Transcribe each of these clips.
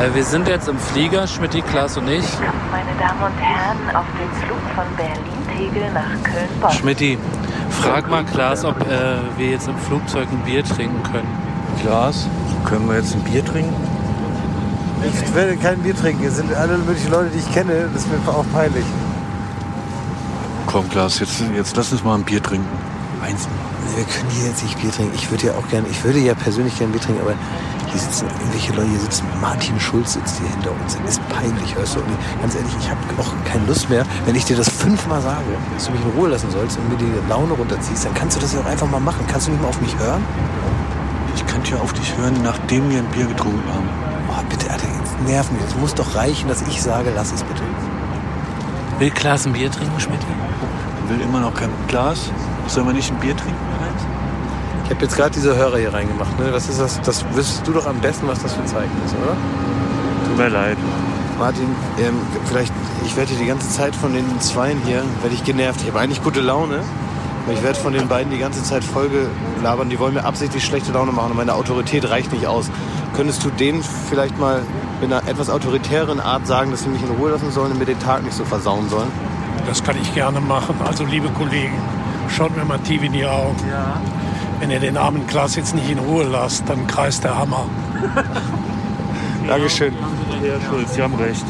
Äh, wir sind jetzt im Flieger, Schmidti, Klaas und ich. Meine Damen und Herren, auf dem Flug von Berlin-Tegel nach Köln-Bonn. Schmidti, frag mal Klaas, ob äh, wir jetzt im Flugzeug ein Bier trinken können. Klaas, können wir jetzt ein Bier trinken? Ich werde kein Bier trinken. Es sind alle möglichen Leute, die ich kenne. Das ist mir auch peinlich. Komm, Klaas, jetzt, jetzt lass uns mal ein Bier trinken. Eins. Wir können hier jetzt nicht Bier trinken. Ich würde ja auch gerne, ich würde ja persönlich gerne Bier trinken, aber hier sitzen irgendwelche Leute, hier sitzen, Martin Schulz sitzt hier hinter uns. Das ist peinlich, hörst du? Und ganz ehrlich, ich habe auch keine Lust mehr, wenn ich dir das fünfmal sage, dass du mich in Ruhe lassen sollst und mir die Laune runterziehst, dann kannst du das ja auch einfach mal machen. Kannst du nicht mal auf mich hören? Ich könnte ja auf dich hören, nachdem wir ein Bier getrunken haben. Oh, bitte, Alter, jetzt nerv mich. Es muss doch reichen, dass ich sage, lass es bitte. Will Klaas ein Bier trinken, Schmidti? Will immer noch kein Glas? Sollen wir nicht ein Bier trinken? Ich habe jetzt gerade diese Hörer hier reingemacht. Ne? Was ist das? Das wüsstest du doch am besten, was das für ein Zeichen ist, oder? Tut mir leid. Martin, ähm, vielleicht, ich werde die ganze Zeit von den Zweien hier, werde ich genervt. Ich habe eigentlich gute Laune, aber ich werde von den beiden die ganze Zeit Folge labern. Die wollen mir absichtlich schlechte Laune machen und meine Autorität reicht nicht aus. Könntest du denen vielleicht mal mit einer etwas autoritären Art sagen, dass sie mich in Ruhe lassen sollen und mir den Tag nicht so versauen sollen? Das kann ich gerne machen. Also, liebe Kollegen, schaut mir mal tief in die Augen. Ja. Wenn ihr den armen Klaas jetzt nicht in Ruhe lasst, dann kreist der Hammer. Dankeschön. Herr Schulz, Sie haben recht.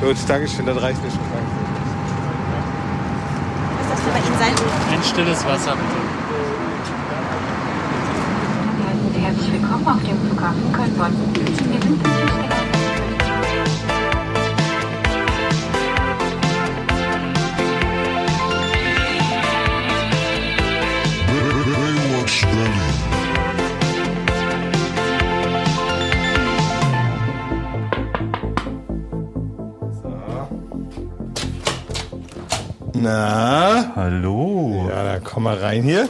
Gut, Dankeschön, das reicht mir schon. Was das für bei Ihnen sein? Ein stilles Wasser, bitte. Herzlich willkommen auf dem Flughafen Köln-Bonn. Na? Hallo. Ja, dann komm mal rein hier.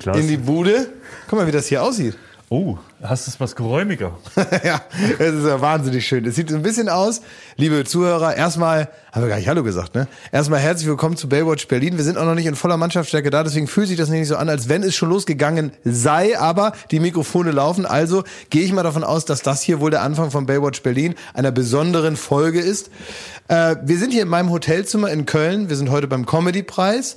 Klaas. In die Bude. Guck mal, wie das hier aussieht. Oh, hast du es was geräumiger? ja, es ist ja wahnsinnig schön. Es sieht so ein bisschen aus, liebe Zuhörer, erstmal, haben wir gar nicht Hallo gesagt, ne? Erstmal herzlich willkommen zu Baywatch Berlin. Wir sind auch noch nicht in voller Mannschaftsstärke da, deswegen fühlt sich das nicht so an, als wenn es schon losgegangen sei, aber die Mikrofone laufen. Also gehe ich mal davon aus, dass das hier wohl der Anfang von Baywatch Berlin, einer besonderen Folge ist. Äh, wir sind hier in meinem Hotelzimmer in Köln. Wir sind heute beim Comedy-Preis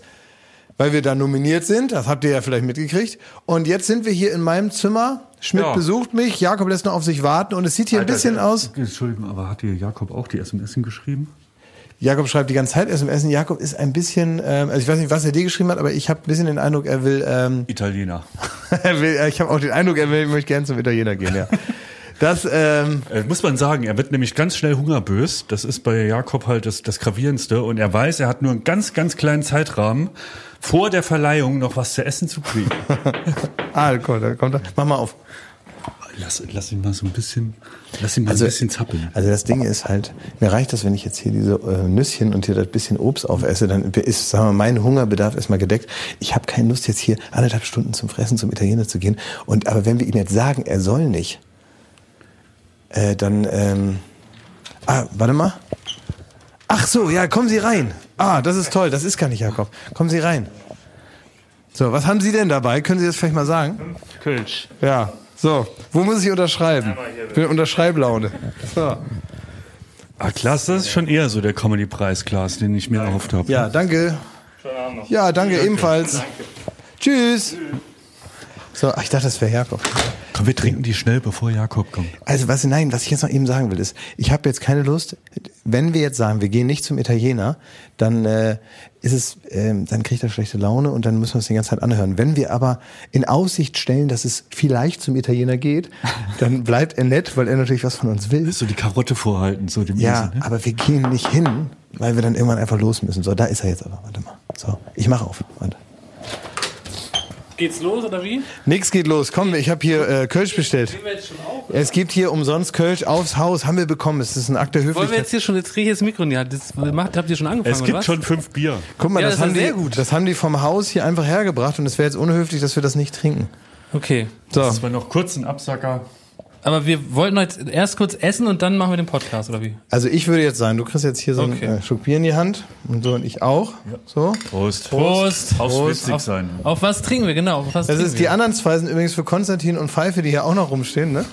weil wir da nominiert sind. Das habt ihr ja vielleicht mitgekriegt. Und jetzt sind wir hier in meinem Zimmer. Schmidt Ja. besucht mich, Jakob lässt noch auf sich warten und es sieht hier ein bisschen aus. Entschuldigung, aber hat dir Jakob auch die SMS geschrieben? Jakob schreibt die ganze Zeit SMS. Jakob ist ein bisschen, ähm, also ich weiß nicht, was er dir geschrieben hat, aber ich habe ein bisschen den Eindruck, er will, ähm, Italiener. er will äh, ich habe auch den Eindruck, er will, möchte gerne zum Italiener gehen, ja. Das, ähm, Äh, muss man sagen, er wird nämlich ganz schnell hungerbös. Das ist bei Jakob halt das, das Gravierendste. Und er weiß, er hat nur einen ganz, ganz kleinen Zeitrahmen, vor der Verleihung noch was zu essen zu kriegen. ah, komm, da kommt er. Mach mal auf. lass, lass ihn mal so ein bisschen, lass ihn mal Also- ein bisschen zappeln. Also das Ding ist halt, mir reicht das, wenn ich jetzt hier diese äh, Nüsschen und hier das bisschen Obst aufesse, dann ist, sagen wir, mal, mein Hungerbedarf erstmal gedeckt. Ich habe keine Lust jetzt hier anderthalb Stunden zum Fressen zum Italiener zu gehen. Und aber wenn wir ihm jetzt sagen, er soll nicht, äh, dann ähm, ah, warte mal. Ach so, ja, kommen Sie rein. Ah, das ist toll, das ist gar nicht Jakob. Kommen Sie rein. So, was haben Sie denn dabei? Können Sie das vielleicht mal sagen? Kölsch. Ja. So, wo muss ich unterschreiben? Ich bin in Unterschreiblaune. So. Ah, Klaas, das ist schon eher so der Comedy-Preis, Klaas, den ich mir erhofft habe. Ja, danke. Ja, danke ebenfalls. Tschüss. So, ach, ich dachte, das wäre Jakob. Komm, wir trinken die schnell, bevor Jakob kommt. Also was, nein, was ich jetzt noch eben sagen will, ist, ich habe jetzt keine Lust, wenn wir jetzt sagen, wir gehen nicht zum Italiener, dann äh, ist es, ähm, dann kriegt er schlechte Laune und dann müssen wir es die ganze Zeit anhören. Wenn wir aber in Aussicht stellen, dass es vielleicht zum Italiener geht, dann bleibt er nett, weil er natürlich was von uns will. So die Karotte vorhalten, so dem Ja, Esel, ne? aber wir gehen nicht hin, weil wir dann irgendwann einfach los müssen. So, da ist er jetzt aber. Warte mal. So, ich mache auf. Warte. Geht's los oder wie? Nix geht los. Komm, ich habe hier äh, Kölsch bestellt. wir jetzt schon auf? Es gibt hier umsonst Kölsch aufs Haus. Haben wir bekommen. Es ist ein Akt der Wollen wir Höflichkeit. jetzt hier schon, jetzt kriege ich das Mikro in die Hand. Das macht, habt ihr schon angefangen, Es gibt was? schon fünf Bier. Guck mal, Ja, das, das ist haben sehr die, gut. das haben die vom Haus hier einfach hergebracht und es wäre jetzt unhöflich, dass wir das nicht trinken. Okay. So. Das war noch kurz ein Absacker. Aber wir wollten heute erst kurz essen und dann machen wir den Podcast, oder wie? Also ich würde jetzt sagen, du kriegst jetzt hier so Okay. einen äh, Schluck Bier in die Hand und so und ich auch. So. Prost. Prost. Prost. witzig sein. Auf was trinken wir, genau? Auf was Das ist die wir? anderen zwei sind übrigens für Konstantin und Pfeife, die hier auch noch rumstehen, ne?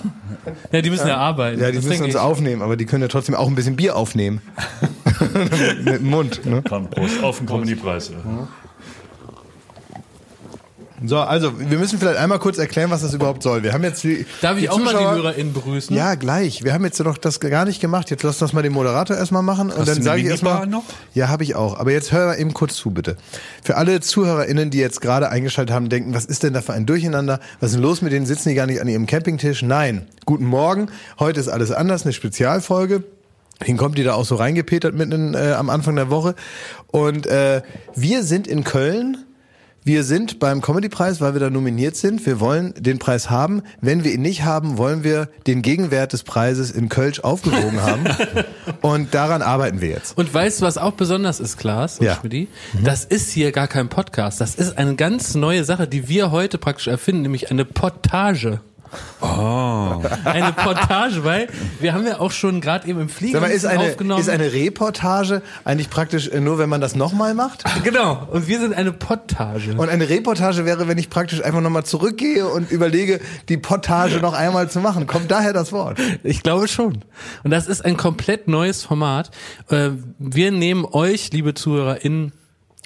Ja, die müssen ja arbeiten. Ja, die Das müssen uns ich. aufnehmen, aber die können ja trotzdem auch ein bisschen Bier aufnehmen. Mit dem Mund, ne? Komm, Prost. Auf den Comedy-Preis. So, also wir müssen vielleicht einmal kurz erklären, was das überhaupt soll. Wir haben jetzt die, Darf ich die auch mal Zuschauer- die HörerInnen begrüßen? Ja, gleich. Wir haben jetzt noch das gar nicht gemacht. Jetzt lass das mal den Moderator erstmal machen und Hast dann sage ich erstmal. Noch? Ja, habe ich auch. Aber jetzt hör mal eben kurz zu, bitte. Für alle ZuhörerInnen, die jetzt gerade eingeschaltet haben, denken, was ist denn da für ein Durcheinander? Was ist denn los mit denen? Sitzen die gar nicht an ihrem Campingtisch? Nein. Guten Morgen. Heute ist alles anders, eine Spezialfolge. Deswegen kommt die da auch so reingepetert mitten äh, am Anfang der Woche. Und äh, wir sind in Köln. Wir sind beim Comedy-Preis, weil wir da nominiert sind. Wir wollen den Preis haben. Wenn wir ihn nicht haben, wollen wir den Gegenwert des Preises in Kölsch aufgewogen haben. Und daran arbeiten wir jetzt. Und weißt du, was auch besonders ist, Klaas und Ja. Schmidti? Das ist hier gar kein Podcast. Das ist eine ganz neue Sache, die wir heute praktisch erfinden, nämlich eine Portage. Oh. Eine Portage, weil wir haben ja auch schon gerade eben im Flieger mal, ein ist eine, aufgenommen. ist eine Reportage eigentlich praktisch äh, nur, wenn man das nochmal macht? genau. Und wir sind eine Portage. Und eine Reportage wäre, wenn ich praktisch einfach nochmal zurückgehe und überlege, die Portage noch einmal zu machen. Kommt daher das Wort? Ich glaube schon. Und das ist ein komplett neues Format. Äh, Wir nehmen euch, liebe ZuhörerInnen,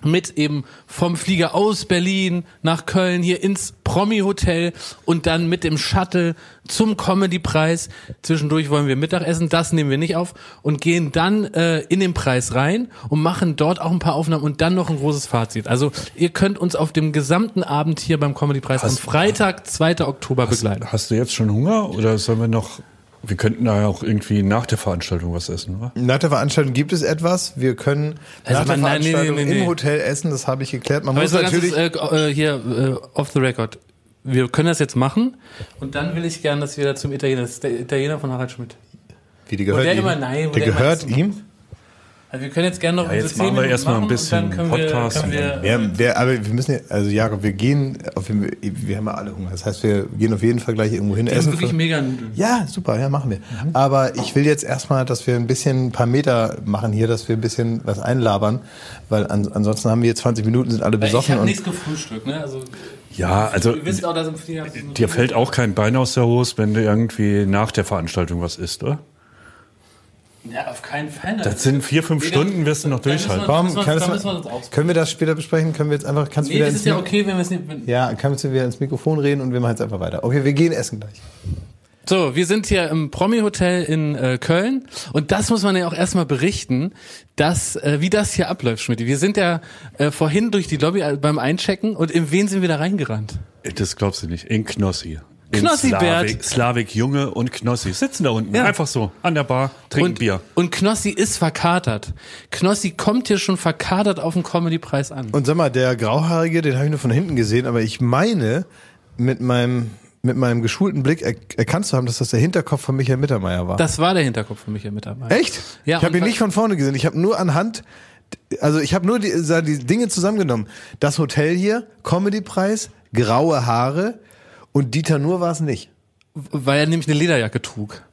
mit eben vom Flieger aus Berlin nach Köln hier ins Promi-Hotel und dann mit dem Shuttle zum Comedy-Preis. Zwischendurch wollen wir Mittagessen, das nehmen wir nicht auf und gehen dann äh, in den Preis rein und machen dort auch ein paar Aufnahmen und dann noch ein großes Fazit. Also ihr könnt uns auf dem gesamten Abend hier beim Comedy-Preis am Freitag, 2. Oktober begleiten. Hast du jetzt schon Hunger oder sollen wir noch. Wir könnten da ja auch irgendwie nach der Veranstaltung was essen, oder? Nach der Veranstaltung gibt es etwas. Wir können Also nach der nein, Veranstaltung nee, nee, nee. im Hotel essen. Das habe ich geklärt. Man Aber muss natürlich. ganz kurz, äh, äh, hier äh, off the record. Wir können das jetzt machen und dann will ich gern, dass wir da zum Italiener, das ist der Italiener von Harald Schmidt. wie die gehört der ihm. immer, nein, der der gehört ihm. Also wir können jetzt gerne noch Ja, jetzt machen wir erstmal ein bisschen Podcast Wir, wir, Wir, wir, aber wir müssen ja, also Jakob, wir gehen, auf, wir haben ja alle Hunger. Das heißt, wir gehen auf jeden Fall gleich irgendwo hin wir haben essen. wirklich mega. Ja, super, ja, machen wir. Aber ich will jetzt erstmal, dass wir ein bisschen ein paar Meter machen hier, dass wir ein bisschen was einlabern, weil an, ansonsten haben wir jetzt 20 Minuten, sind alle Ich besoffen habe und nichts gefrühstückt, ne? Also Ja, also auch, dir fällt auch kein Bein aus der Hose, wenn du irgendwie nach der Veranstaltung was isst, oder? Ja, auf keinen Fall. Das sind vier, fünf Weder- Stunden, wirst du noch durchhalten. Komm, müssen wir- müssen wir uns können wir das später besprechen? Können wir jetzt einfach, kannst du Nee, wieder das ins ist ja okay, wenn wir es nicht... Wenn Ja, kannst du wieder ins Mikrofon reden und wir machen jetzt einfach weiter. Okay, wir gehen essen gleich. So, wir sind hier im Promi-Hotel in äh, Köln und das muss man ja auch erstmal berichten, dass, äh, wie das hier abläuft, Schmidt. Wir sind ja äh, vorhin durch die Lobby äh, beim Einchecken und in wen sind wir da reingerannt? Das glaubst du nicht. In Knossi. In Knossi, Bert. Slavik, Junge und Knossi sitzen da unten. Ja. Einfach so. An der Bar, trinken und, Bier. und Knossi ist verkatert. Knossi kommt hier schon verkatert auf den Comedy-Preis an. Und sag mal, der Grauhaarige, den habe ich nur von hinten gesehen, aber ich meine, mit meinem, mit meinem geschulten Blick er, erkannt zu haben, dass das der Hinterkopf von Michael Mittermeier war. Das war der Hinterkopf für Michael Mittermeier. Echt? Ja, ich habe ihn nicht von vorne gesehen. Ich habe nur anhand, also ich habe nur die, die Dinge zusammengenommen. Das Hotel hier, Comedypreis, graue Haare und Dieter Nur war es nicht. Weil er nämlich eine Lederjacke trug.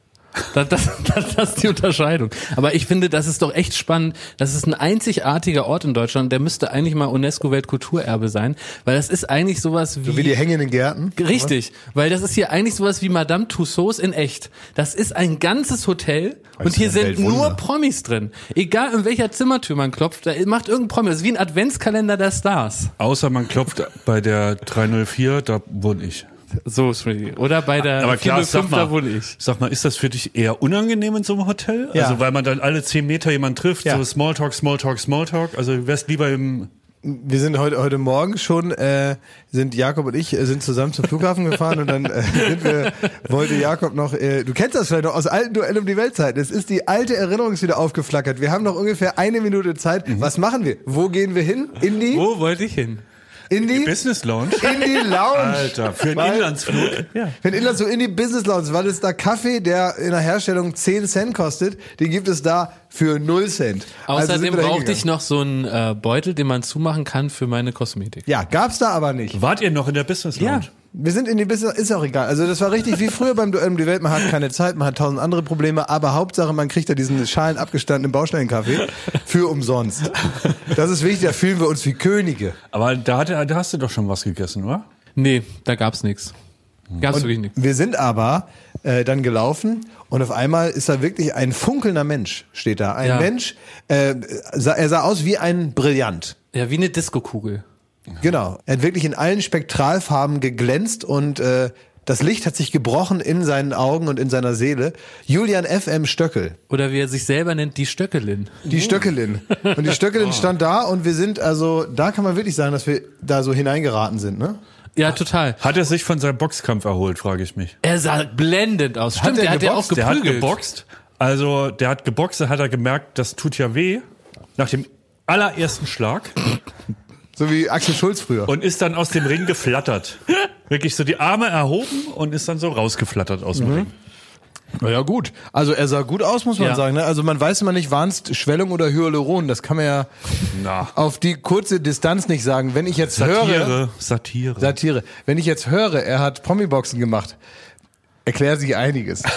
Das, das, das, das ist die Unterscheidung. Aber ich finde, das ist doch echt spannend. Das ist ein einzigartiger Ort in Deutschland. Der müsste eigentlich mal UNESCO-Weltkulturerbe sein. Weil das ist eigentlich sowas wie... So wie die hängenden Gärten. Richtig, weil das ist hier eigentlich sowas wie Madame Tussauds in echt. Das ist ein ganzes Hotel und ist hier sind Weltwunder. nur Promis drin. Egal in welcher Zimmertür man klopft, da macht irgendein Promi. Das ist wie ein Adventskalender der Stars. Außer man klopft bei der 304, da wohne ich. So, Smitty. Oder bei der Aber klar, 405, sag mal, wohne ich. sag mal, ist das für dich eher unangenehm in so einem Hotel? Ja. Also weil man dann alle zehn Meter jemand trifft, Ja. so Smalltalk, Smalltalk, Smalltalk. Also du wärst lieber im Wir sind heute heute Morgen schon äh, sind Jakob und ich äh, sind zusammen zum Flughafen gefahren und dann äh, sind wir, wollte Jakob noch äh, du kennst das vielleicht noch aus alten Duell um die Weltzeit. Es ist die alte Erinnerung ist wieder aufgeflackert. Wir haben noch ungefähr eine Minute Zeit. Was machen wir? Wo gehen wir hin? In die Wo wollte ich hin? In die Business Lounge. in die Lounge. Alter, für einen Weil- Inlandsflug. Wenn Inland so in die Business Lounge, weil es da Kaffee, der in der Herstellung 10 Cent kostet, den gibt es da für 0 Cent. Also Außerdem da brauchte ich noch so einen äh, Beutel, den man zumachen kann für meine Kosmetik. Ja, gab's da aber nicht. Wart ihr noch in der Business Ja, Lounge? Wir sind in die Business, ist auch egal. Also das war richtig wie früher beim Duell um die Welt. Man hat keine Zeit, man hat tausend andere Probleme, aber Hauptsache man kriegt da diesen schalen abgestandenen Baustellenkaffee für umsonst. Das ist wichtig, da fühlen wir uns wie Könige. Aber da, hat, er- da hast du doch schon was gegessen, oder? Nee, da gab's nichts. Gab's wirklich nichts. Wir sind aber äh, dann gelaufen und auf einmal ist da wirklich ein funkelnder Mensch, steht da. Ein Ja. Mensch, äh, sah, er sah aus wie ein Brillant. Ja, wie eine Diskokugel. Genau. Er hat wirklich in allen Spektralfarben geglänzt und äh, das Licht hat sich gebrochen in seinen Augen und in seiner Seele. Julian FM Stöckel. Oder wie er sich selber nennt, die Stöckelin. Die Stöckelin. Und die Stöckelin stand da und wir sind also, da kann man wirklich sagen, dass wir da so hineingeraten sind, ne? Ja, total. Hat er sich von seinem Boxkampf erholt, frage ich mich. Er sah blendend aus. Stimmt, er der hat ja auch geboxt? Der hat geprügelt. geboxt. Also, der hat geboxt, da hat er gemerkt, das tut ja weh. Nach dem allerersten Schlag. So wie Axel Schulz früher. Und ist dann aus dem Ring geflattert. Wirklich so die Arme erhoben und ist dann so rausgeflattert aus dem Ring. Na ja, gut. Also er sah gut aus, muss man Ja. sagen. Ne? Also man weiß immer nicht, waren es Schwellung oder Hyaluron. Das kann man ja Na. auf die kurze Distanz nicht sagen. Wenn ich jetzt höre, Satire. Satire. Satire. Wenn ich jetzt höre, er hat Promi-Boxen gemacht, erklärt sich einiges.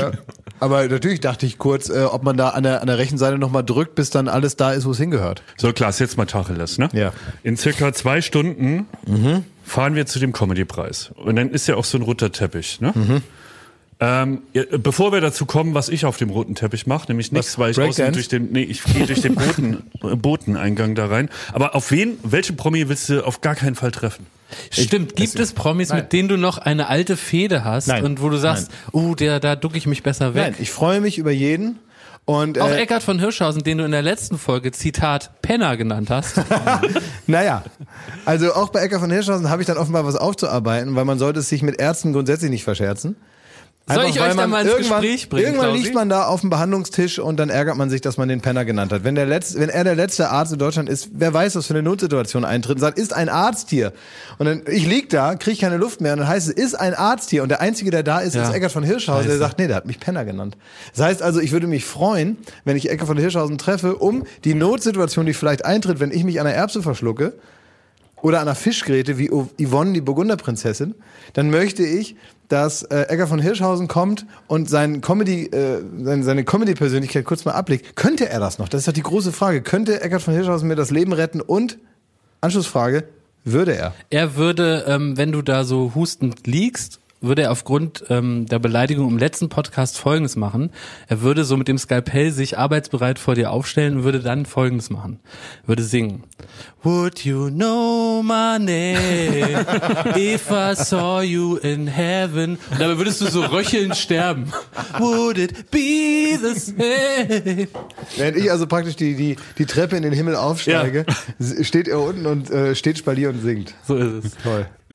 Ja. Aber natürlich dachte ich kurz, äh, ob man da an der, an der rechten Seite nochmal drückt, bis dann alles da ist, wo es hingehört. So, Klaas, jetzt mal Tacheles, ne? Ja. In circa zwei Stunden fahren wir zu dem Comedy-Preis. Und dann ist ja auch so ein roter Teppich, ne? Ähm, ja, bevor wir dazu kommen, was ich auf dem roten Teppich mache, nämlich nichts, weil ich außen durch den, nee, ich gehe durch den Boten, äh, Boteneingang da rein. Aber auf wen, welche Promi willst du auf gar keinen Fall treffen? Stimmt, gibt es Promis, mit denen du noch eine alte Fehde hast Nein. und wo du sagst, oh, der, da ducke ich mich besser weg? Nein, ich freue mich über jeden. Und Auch äh, Eckhard von Hirschhausen, den du in der letzten Folge Zitat Penner genannt hast. naja, also auch bei Ecker von Hirschhausen habe ich dann offenbar was aufzuarbeiten, weil man sollte es sich mit Ärzten grundsätzlich nicht verscherzen. Soll ich euch da mal ins irgendwann, Gespräch bringen, Irgendwann liegt man da auf dem Behandlungstisch und dann ärgert man sich, dass man den Penner genannt hat. Wenn, der letzte, wenn er der letzte Arzt in Deutschland ist, wer weiß, was für eine Notsituation eintritt und sagt, ist ein Arzt hier. Und dann, ich lieg da, kriege keine Luft mehr und dann heißt es, ist ein Arzt hier. Und der Einzige, der da ist, Ja. ist Eckert von Hirschhausen, der Scheiße. sagt, nee, der hat mich Penner genannt. Das heißt also, ich würde mich freuen, wenn ich Eckert von Hirschhausen treffe, um die Notsituation, die vielleicht eintritt, wenn ich mich an der Erbse verschlucke, oder einer Fischgräte wie Yvonne, die Burgunderprinzessin, dann möchte ich, dass äh, Egger von Hirschhausen kommt und sein Comedy, äh, seine, seine Comedy-Persönlichkeit kurz mal ablegt. Könnte er das noch? Das ist doch die große Frage. Könnte Eckert von Hirschhausen mir das Leben retten? Und, Anschlussfrage, würde er? Er würde, ähm, wenn du da so hustend liegst, würde er aufgrund ähm, der Beleidigung im letzten Podcast Folgendes machen. Er würde so mit dem Skalpell sich arbeitsbereit vor dir aufstellen und würde dann Folgendes machen. Er würde singen. Would you know my name if I saw you in heaven? Und dabei würdest du so röchelnd sterben. Would it be the same? Während ich also praktisch die, die, die Treppe in den Himmel aufsteige, s- steht er unten und äh, steht Spalier und singt. So ist es. Toll.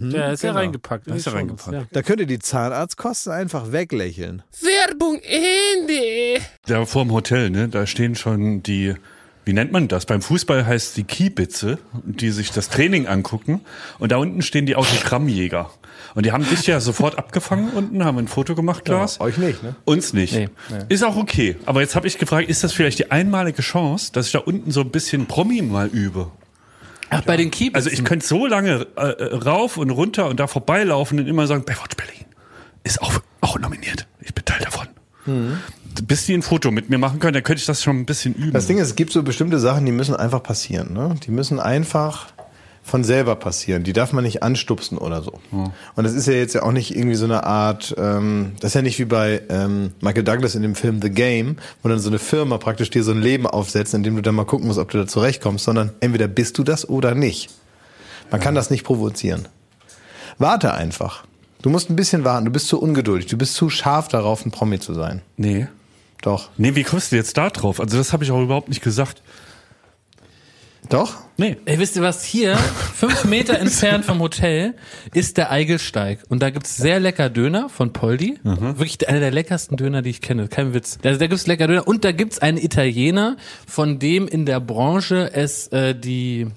Ja, ist ja genau. reingepackt. Da ist er Schon, reingepackt. Ja. Da könnt ihr die Zahnarztkosten einfach weglächeln. Werbung Ende. Da vorm Hotel, ne? Da stehen schon die, wie nennt man das? Beim Fußball heißt die Kiebitze, die sich das Training angucken. Und da unten stehen die Autogrammjäger. Und die haben dich ja sofort abgefangen unten, haben ein Foto gemacht, Klaas. euch nicht, ne? Uns nicht. Nee. Ist auch okay. Aber jetzt habe ich gefragt, ist das vielleicht die einmalige Chance, dass ich da unten so ein bisschen Promi mal übe? Ach, bei den Keep. Also ich könnte so lange äh, äh, rauf und runter und da vorbeilaufen und immer sagen, Baywatch Berlin ist auch, auch nominiert. Ich bin Teil davon. Bis die ein Foto mit mir machen können, dann könnte ich das schon ein bisschen üben. Das Ding ist, es gibt so bestimmte Sachen, die müssen einfach passieren. Ne? Die müssen einfach von selber passieren. Die darf man nicht anstupsen oder so. Und das ist ja jetzt ja auch nicht irgendwie so eine Art, ähm, das ist ja nicht wie bei ähm, Michael Douglas in dem Film The Game, wo dann so eine Firma praktisch dir so ein Leben aufsetzt, in dem du dann mal gucken musst, ob du da zurechtkommst, sondern entweder bist du das oder nicht. Man kann das nicht provozieren. Warte einfach. Du musst ein bisschen warten. Du bist zu ungeduldig. Du bist zu scharf darauf, ein Promi zu sein. nee. Doch. Nee, wie kommst du jetzt da drauf? Also das habe ich auch überhaupt nicht gesagt. Doch? Nee. Ey, wisst ihr was? Hier, fünf Meter entfernt vom Hotel, ist der Eigelsteig. Und da gibt's sehr lecker Döner von Poldi. Wirklich einer der leckersten Döner, die ich kenne. Kein Witz. Da, da gibt's lecker Döner. Und da gibt's einen Italiener, von dem in der Branche es äh, die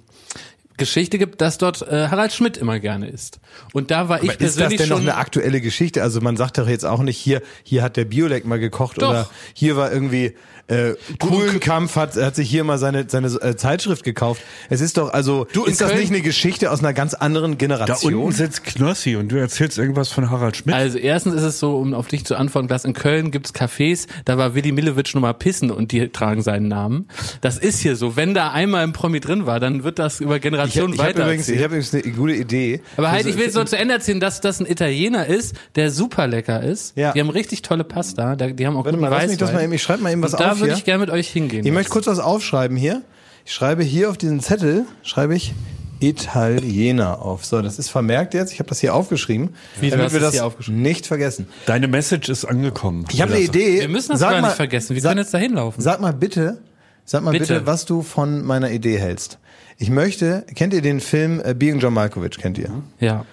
Geschichte gibt, dass dort äh, Harald Schmidt immer gerne isst. Und da war ich Aber ist das persönlich denn noch eine aktuelle Geschichte? Also man sagt doch jetzt auch nicht, hier, hier hat der Biolek mal gekocht Doch. oder hier war irgendwie äh, Kuhlenkampf hat, hat sich hier mal seine, seine äh, Zeitschrift gekauft. Es ist doch, also, Du, ist das Köln- nicht eine Geschichte aus einer ganz anderen Da Generation? unten sitzt Knossi und du erzählst irgendwas von Harald Schmidt. Also erstens ist es so, um auf dich zu antworten, dass in Köln gibt's Cafés, da war Willi Millewitsch nur mal pissen und die tragen seinen Namen. Das ist hier so. Wenn da einmal ein Promi drin war, dann wird das über ich Generationen ich habe weiter übrigens, ich hab übrigens eine gute Idee. Aber halt, Also, ich will es so zu Ende erzählen, dass das ein Italiener ist, der super lecker ist. Ja. Die haben richtig tolle Pasta. Da- Die haben auch Warte guten mal, lass mich das mal eben, ich schreibe mal eben was Und da würde ich gerne mit euch hingehen. Ich möchte kurz was aufschreiben hier. Ich schreibe hier auf diesen Zettel, schreibe ich Italiener auf. So, das ist vermerkt jetzt. Ich habe das hier aufgeschrieben. Wie, du damit hast wir das hier aufgeschrieben? nicht vergessen. Deine Message ist angekommen. Ich habe eine Idee. Wir müssen das Sag gar mal- nicht vergessen. Wir sag- können jetzt dahin laufen. Sag mal bitte, sag mal bitte. Bitte. was du von meiner Idee hältst. Ich möchte, kennt ihr den Film äh, Being John Malkovich, kennt ihr? Ja.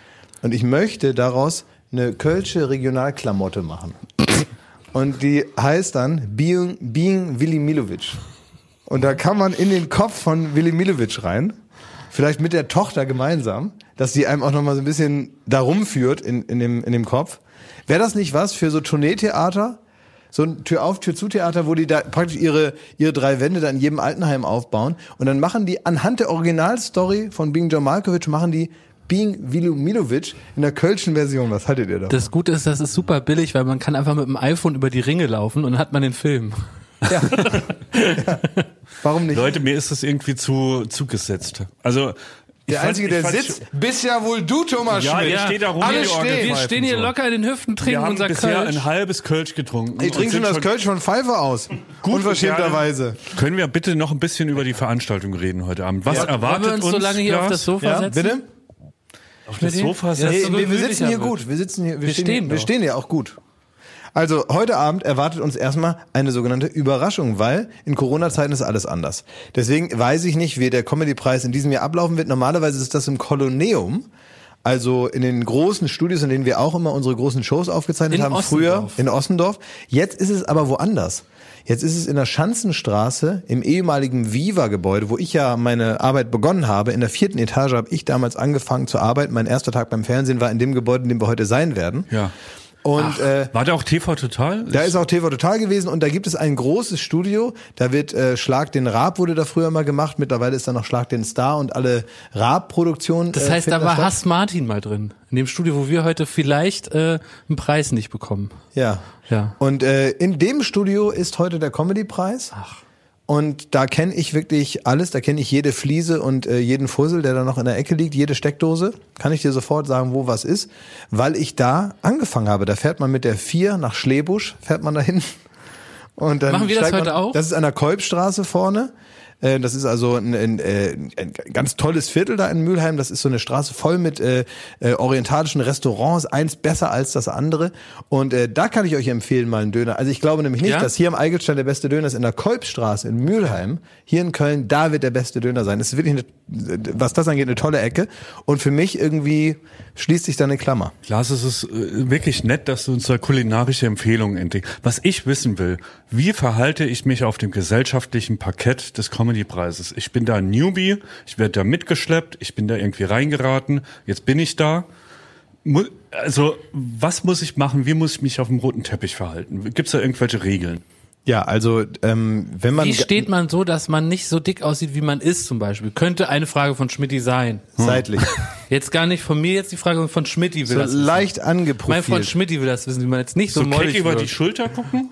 Und ich möchte daraus eine kölsche Regionalklamotte machen. Und die heißt dann Being, Being Willy Milovic. Und da kann man in den Kopf von Willy Milovic rein, vielleicht mit der Tochter gemeinsam, dass die einem auch nochmal so ein bisschen da rumführt in, in, dem, in dem Kopf. Wäre das nicht was für so Tourneetheater? So ein Tür auf, Tür zu Theater, wo die da praktisch ihre, ihre drei Wände da in jedem Altenheim aufbauen. Und dann machen die anhand der Originalstory von Being John Malkovich, machen die Being Milovic in der kölschen Version. Was haltet ihr da? Das Gute ist, das ist super billig, weil man kann einfach mit dem iPhone über die Ringe laufen und dann hat man den Film. Warum nicht? Leute, mir ist das irgendwie zu zugesetzt. Also der fand- Einzige, der sitzt, bist ja wohl du, Thomas Ja, Schmidt. ich stehe da rum. Alle stehen. Wir stehen hier so. locker in den Hüften, Wir trinken haben unser bisher Kölsch. ein halbes Kölsch getrunken. Ich trinke schon das Kölsch von Pfeife aus. Gut, Unverschämterweise. Ja, können wir bitte noch ein bisschen über die Veranstaltung reden heute Abend? Was Wollen erwartet wir uns so lange hier auf das Sofa Ja, setzen? bitte? Auf das Sofa Ja, Nee, so wir, wir sitzen hier wird. gut. Wir sitzen hier, wir, Wir stehen, stehen wir stehen ja auch gut. Also heute Abend erwartet uns erstmal eine sogenannte Überraschung, weil in Corona-Zeiten ist alles anders. Deswegen weiß ich nicht, wie der Comedy-Preis in diesem Jahr ablaufen wird. Normalerweise ist das im Koloneum. Also in den großen Studios, in denen wir auch immer unsere großen Shows aufgezeichnet In haben, Ossendorf. früher in Ossendorf. Jetzt ist es aber woanders. Jetzt ist es in der Schanzenstraße im ehemaligen Viva-Gebäude, wo ich ja meine Arbeit begonnen habe. In der vierten Etage habe ich damals angefangen zu arbeiten. Mein erster Tag beim Fernsehen war in dem Gebäude, in dem wir heute sein werden. Ja. Und äh, War da auch TV Total? da ist auch TV Total gewesen und da gibt es ein großes Studio. Da wird äh, Schlag den Raab wurde da früher mal gemacht. Mittlerweile ist da noch Schlag den Star und alle Raab-Produktionen. Das äh, heißt, da finden war statt. Hass Martin mal drin. In dem Studio, wo wir heute vielleicht äh, einen Preis nicht bekommen. Ja. Ja. Und äh, in dem Studio ist heute der Comedy-Preis. Ach. Und da kenne ich wirklich alles. Da kenne ich jede Fliese und äh, jeden Fussel, der da noch in der Ecke liegt, jede Steckdose. Kann ich dir sofort sagen, wo was ist. Weil ich da angefangen habe. Da fährt man mit der 4 nach Schlebusch, fährt man dahin. Und dann Machen wir das heute man, auch? Das ist an der Kolbstraße vorne. Äh, Das ist also ein, ein, äh, ein ganz tolles Viertel da in Mülheim. Das ist so eine Straße voll mit äh, äh, orientalischen Restaurants, eins besser als das andere. Und äh, da kann ich euch empfehlen, mal einen Döner. Also ich glaube nämlich nicht, Ja? dass hier am Eigelstein der beste Döner ist. In der Kolbstraße in Mülheim, hier in Köln, da wird der beste Döner sein. Das ist wirklich, eine, was das angeht, eine tolle Ecke. Und für mich irgendwie schließt sich da eine Klammer. Lars, es ist wirklich nett, dass du uns da kulinarische Empfehlungen entdeckst. Was ich wissen will, wie verhalte ich mich auf dem gesellschaftlichen Parkett des Comedy-Preises? Ich bin da ein Newbie, ich werde da mitgeschleppt, ich bin da irgendwie reingeraten, jetzt bin ich da. Also, was muss ich machen? Wie muss ich mich auf dem roten Teppich verhalten? Gibt es da irgendwelche Regeln? Ja, also ähm, wenn man Wie steht man so, dass man nicht so dick aussieht, wie man ist zum Beispiel? Könnte eine Frage von Schmidti sein. seitlich Jetzt gar nicht von mir jetzt die Frage, von Schmidti will so das wissen. leicht Mein Freund angeprofilt. Schmidti will das wissen, wie man jetzt nicht so, So mollig über wird. die Schulter gucken?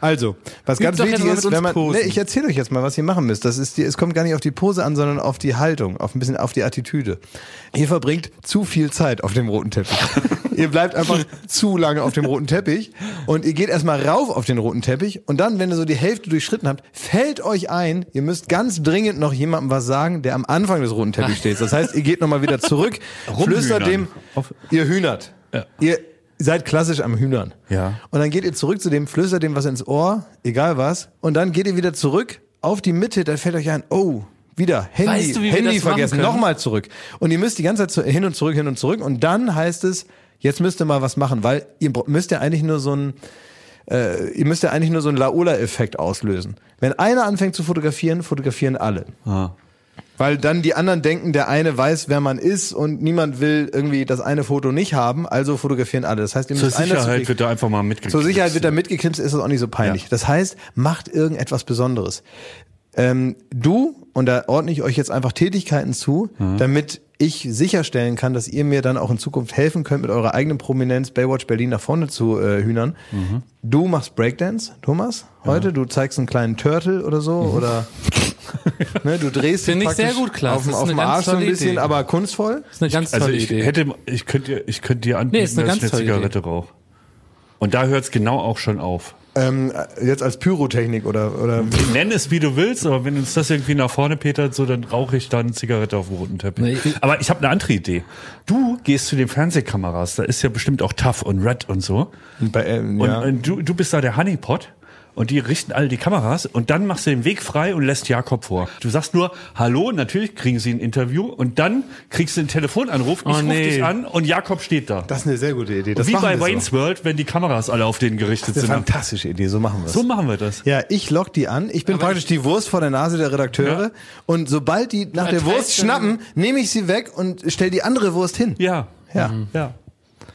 Also, was Übt ganz wichtig ist, wenn man, posen. nee, ich erzähle euch jetzt mal, was ihr machen müsst. Das ist die, es kommt gar nicht auf die Pose an, sondern auf die Haltung, auf ein bisschen auf die Attitüde. Ihr verbringt zu viel Zeit auf dem roten Teppich. ihr bleibt einfach zu lange auf dem roten Teppich und ihr geht erstmal rauf auf den roten Teppich und dann, wenn ihr so die Hälfte durchschritten habt, fällt euch ein, ihr müsst ganz dringend noch jemandem was sagen, der am Anfang des roten Teppichs steht. Das heißt, ihr geht nochmal wieder zurück, flüstert dem, ihr hühnert. Ihr seid klassisch am Hühnern. Ja. Und dann geht ihr zurück zu dem, flüstert dem was ins Ohr, egal was. Und dann geht ihr wieder zurück auf die Mitte, da fällt euch ein, oh, wieder, Handy, Weißt du, wie wir Handy vergessen, nochmal zurück. Und ihr müsst die ganze Zeit zu, hin und zurück, hin und zurück. Und dann heißt es, jetzt müsst ihr mal was machen, weil ihr müsst ja eigentlich nur so ein, äh, ihr müsst ja eigentlich nur so einen Laola-Effekt auslösen. Wenn einer anfängt zu fotografieren, fotografieren alle. Ah. Weil dann die anderen denken, der eine weiß, wer man ist und niemand will irgendwie das eine Foto nicht haben, also fotografieren alle. Das heißt, ihr Zur müsst Sicherheit wird da einfach mal mitgekriegt. zur Sicherheit wird da mitgeknipst, ist das auch nicht so peinlich. Ja. Das heißt, macht irgendetwas Besonderes. Ähm, du, und da ordne ich euch jetzt einfach Tätigkeiten zu, Mhm. damit ich sicherstellen kann, dass ihr mir dann auch in Zukunft helfen könnt, mit eurer eigenen Prominenz Baywatch Berlin nach vorne zu äh, hühnern. Mhm. Du machst Breakdance, Thomas, heute. Du zeigst einen kleinen Turtle oder so, Mhm. oder ne, du drehst dich Finde ich sehr gut, Klaas. auf, auf dem Arsch so ein bisschen, Idee. aber kunstvoll. Das ist eine ganz Also tolle ich Idee. hätte, ich könnte dir, ich könnte dir anbieten, Nee, ist eine dass ich eine Zigarette rauche. Und da hört es genau auch schon auf. Ähm, jetzt als Pyrotechnik oder, oder Nenn es wie du willst, aber wenn uns das irgendwie nach vorne petert, so dann rauche ich dann eine Zigarette auf dem roten Teppich. Nee, aber ich habe eine andere Idee. Du gehst zu den Fernsehkameras, da ist ja bestimmt auch Tough und Red und so. bei, ähm, Und, ja. und du, du bist da der Honeypot. Und die richten alle die Kameras und dann machst du den Weg frei und lässt Jakob vor. Du sagst nur, hallo, natürlich kriegen sie ein Interview und dann kriegst du einen Telefonanruf, ich Oh, ruf nee. dich an und Jakob steht da. Das ist eine sehr gute Idee. Das Wie bei wir so. Wayne's World, wenn die Kameras alle auf den gerichtet Das ist sind. eine fantastische Idee, so machen wir es. So machen wir das. Ja, ich lock die an. Ich bin praktisch die Wurst vor der Nase der Redakteure. Ja. Und sobald die nach der Wurst schnappen, nehme ich sie weg und stell die andere Wurst hin. Ja. Ja. Ja.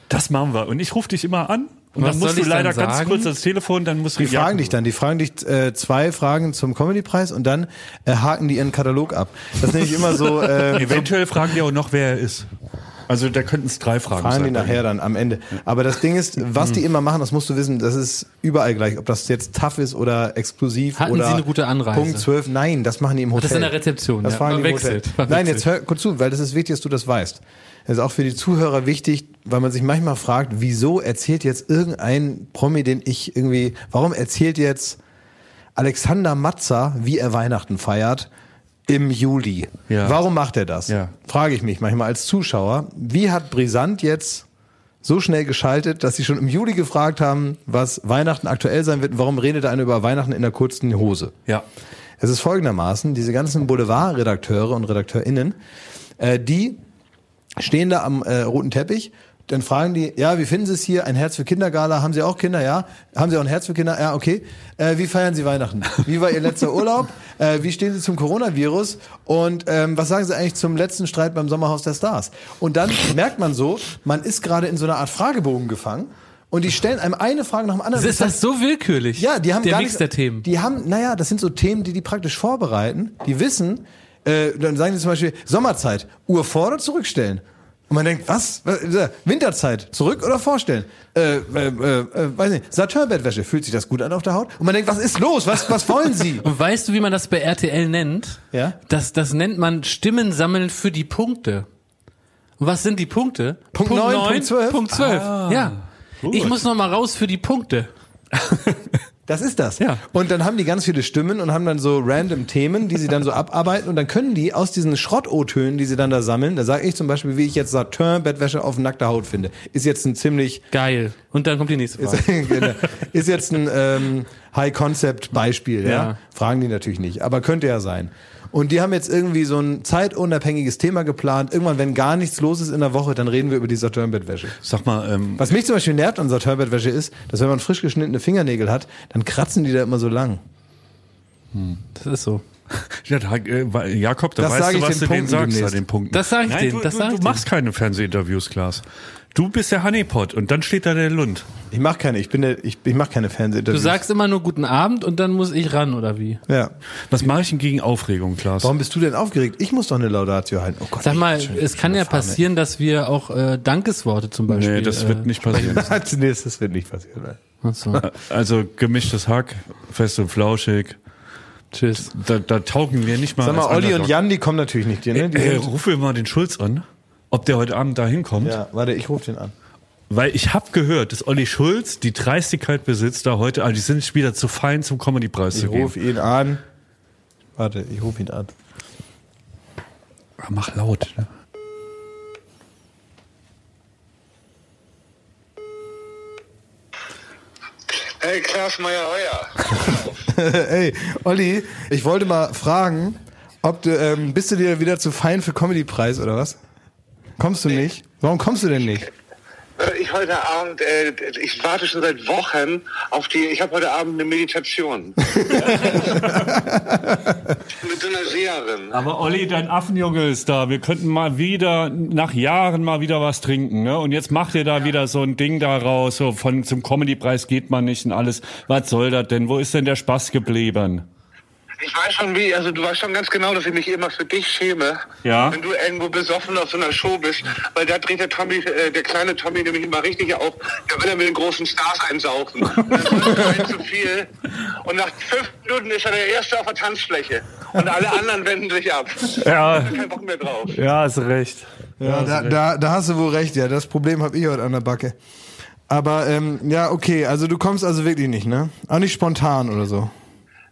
Das machen wir. Und ich rufe dich immer an. Und Was dann musst du ich leider ganz sagen? kurz ans Telefon, dann musst du Die fragen dich dann, die fragen dich äh, zwei Fragen zum Comedy-Preis und dann äh, haken die ihren Katalog ab. Das ist nämlich immer so, äh, Eventuell fragen die auch noch, wer er ist. Also da könnten es drei Fragen fragen die sein. nachher dann am Ende. Aber das Ding ist, was Mhm. die immer machen, das musst du wissen, das ist überall gleich. Ob das jetzt tough ist oder exklusiv Hatten oder Sie eine gute Anreise? Punkt 12. Nein, das machen die im Hotel. das ist in der Rezeption, Das ja. fragen die im Verwechselt, Hotel. Nein, jetzt hör kurz zu, weil das ist wichtig, dass du das weißt. Das ist auch für die Zuhörer wichtig, weil man sich manchmal fragt, wieso erzählt jetzt irgendein Promi, den ich irgendwie, warum erzählt jetzt Alexander Matzer, wie er Weihnachten feiert im Juli? Ja. Warum macht er das? Ja. Frage ich mich manchmal als Zuschauer. Wie hat Brisant jetzt so schnell geschaltet, dass sie schon im Juli gefragt haben, was Weihnachten aktuell sein wird und warum redet einer über Weihnachten in der kurzen Hose. Ja. Es ist folgendermaßen, diese ganzen Boulevardredakteure und RedakteurInnen, äh, die stehen da am äh, roten Teppich, dann fragen die, ja, wie finden Sie es hier? Ein Herz für Kindergala, haben Sie auch Kinder? Ja. Haben Sie auch ein Herz für Kinder? Ja, okay. Äh, wie feiern Sie Weihnachten? Wie war Ihr letzter Urlaub? Äh, wie stehen Sie zum Coronavirus? Und ähm, was sagen Sie eigentlich zum letzten Streit beim Sommerhaus der Stars? Und dann merkt man so, man ist gerade in so einer Art Fragebogen gefangen. Und die stellen einem eine Frage nach dem anderen. Ist das so willkürlich? Ja, die haben der gar Mix nicht, der Themen. Die haben, naja, das sind so Themen, die die praktisch vorbereiten. Die wissen, äh, dann sagen sie zum Beispiel Sommerzeit, Uhr vor oder zurückstellen. Und man denkt, was? Äh, Winterzeit, zurück oder vorstellen? Äh, äh, äh, äh, weiß nicht, Saturnbettwäsche, fühlt sich das gut an auf der Haut? Und man denkt, was ist los? Was, was wollen Sie? Und weißt du, wie man das bei RTL nennt? Ja? Das, das nennt man Stimmen sammeln für die Punkte. Und was sind die Punkte? Punkt neun, neun, Punkt zwölf? Punkt 12. ja. Ich muss noch mal raus für die Punkte. Das ist das. Ja. Und dann haben die ganz viele Stimmen und haben dann so random Themen, die sie dann so abarbeiten und dann können die aus diesen Schrott-O-Tönen, die sie dann da sammeln, da sage ich zum Beispiel, wie ich jetzt Saturn-Bettwäsche auf nackter Haut finde. Ist jetzt ein ziemlich Geil. Und dann kommt die nächste Ist, Frage. genau. ist jetzt ein ähm, High-Concept-Beispiel, ja? Ja. Fragen die natürlich nicht, aber könnte ja sein. Und die haben jetzt irgendwie so ein zeitunabhängiges Thema geplant. Irgendwann, wenn gar nichts los ist in der Woche, dann reden wir über die Saturn-Bettwäsche. Sag mal, ähm, Was mich zum Beispiel nervt an Saturn-Bettwäsche ist, dass wenn man frisch geschnittene Fingernägel hat, dann kratzen die da immer so lang. Das ist so. ja, da, äh, Jakob, da Das weißt sag du, ich was den du denen Punkten sagst, demnächst. da den Punkten. Das sag ich Nein, denen, du, das du, sag du machst keine Fernsehinterviews, Klaas. Du bist der Honeypot und dann steht da der Lund. Ich mache keine, ich bin der, ich, ich mache keine Du Fernsehinterviews. sagst immer nur guten Abend und dann muss ich ran, oder wie? ja. Was mache ich denn gegen Aufregung, Klaas? Warum bist du denn aufgeregt? Ich muss doch eine Laudatio halten. Oh Gott. Sag mal, schon- es kann ja Fahne. passieren, dass wir auch äh, Dankesworte zum Beispiel. Nee, das wird äh, nicht passieren. nee, das wird nicht passieren. nein. ach so. Also gemischtes Hack, fest und flauschig. Tschüss. Da, da taugen wir nicht mal. Sag mal, als Olli und Underdog. Jan, die kommen natürlich nicht dir, ne? Die Ey, sind- ruf mal den Schulz an, ob der heute Abend da hinkommt. ja, warte, ich rufe den an. Weil ich habe gehört, dass Olli Schulz die Dreistigkeit besitzt, da heute, also die sind wieder zu fein zum Comedy-Preis Ich zu gehen. rufe ihn an. Warte, ich rufe ihn an. Ah, Mach laut. Ne? Hey, Klaas Meyer-Heuer. Ey, Olli, ich wollte mal fragen, ob du, ähm, bist du dir wieder zu fein für Comedy-Preis oder was? Kommst du nicht? Warum kommst du denn nicht? Äh, Ich heute Abend, äh, ich warte schon seit Wochen auf die, ich habe heute Abend eine Meditation. Mit so einer Seherin. Aber Olli, dein Affenjunge ist da. Wir könnten mal wieder, nach Jahren mal wieder was trinken, ne? Und jetzt macht ihr da wieder so ein Ding da raus, so von zum Comedy-Preis geht man nicht und alles. Was soll das denn? Wo ist denn der Spaß geblieben? Ich weiß schon wie, also du weißt schon ganz genau, dass ich mich immer für dich schäme, Ja. wenn du irgendwo besoffen auf so einer Show bist, weil da dreht der Tommy, äh, der kleine Tommy nämlich immer richtig auf, der will ja mit den großen Stars einsaufen. Das ist kein zu viel. Und nach fünf Minuten ist er der Erste auf der Tanzfläche. Und alle anderen wenden sich ab. Ja. Ich hab keinen Bock mehr drauf. Ja, hast recht. Ja, da, da, da hast du wohl recht, ja. Das Problem habe ich heute an der Backe. Aber ähm, ja, okay, also du kommst also wirklich nicht, ne? Auch nicht spontan oder so.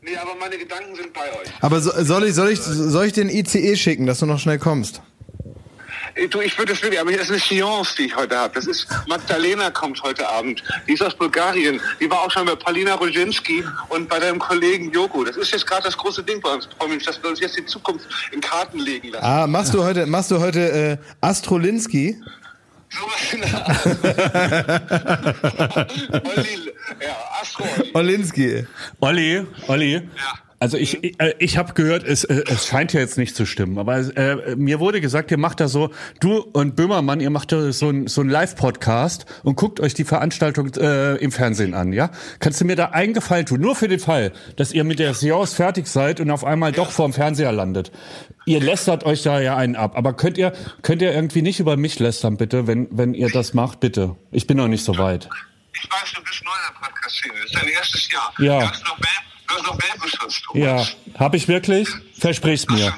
Nee, aber meine Gedanken sind bei euch. Aber so, soll ich, soll ich, soll ich den ICE schicken, dass du noch schnell kommst? Du, ich würde das wirklich, aber das ist eine Seance, die ich heute habe. Das ist, Magdalena kommt heute Abend. Die ist aus Bulgarien. Die war auch schon bei Palina Roginski und bei deinem Kollegen Joko. Das ist jetzt gerade das große Ding bei uns, Promis, dass wir uns jetzt die Zukunft in Karten legen lassen. Ah, machst du heute, machst du heute äh, Astrolinski? Olli, ja, Astro. Olli. Olinski. Olli, Olli. Also ich, ich, äh, ich habe gehört, es, äh, es scheint ja jetzt nicht zu stimmen, aber äh, mir wurde gesagt, ihr macht da so, du und Böhmermann, ihr macht da so ein, so ein Live-Podcast und guckt euch die Veranstaltung äh, im Fernsehen an, ja? Kannst du mir da einen Gefallen tun, nur für den Fall, dass ihr mit der Seance fertig seid und auf einmal doch vorm Fernseher landet? Ihr lästert euch da ja einen ab, aber könnt ihr könnt ihr irgendwie nicht über mich lästern, bitte, wenn wenn ihr das macht, bitte? Ich bin noch nicht so weit. Ich weiß, du bist neu in der Podcast-Szene. Das ist dein erstes Jahr. Ja. Du hast noch, du hast noch Welpenschutz. Thomas. Ja, hab ich wirklich? Versprich's mir.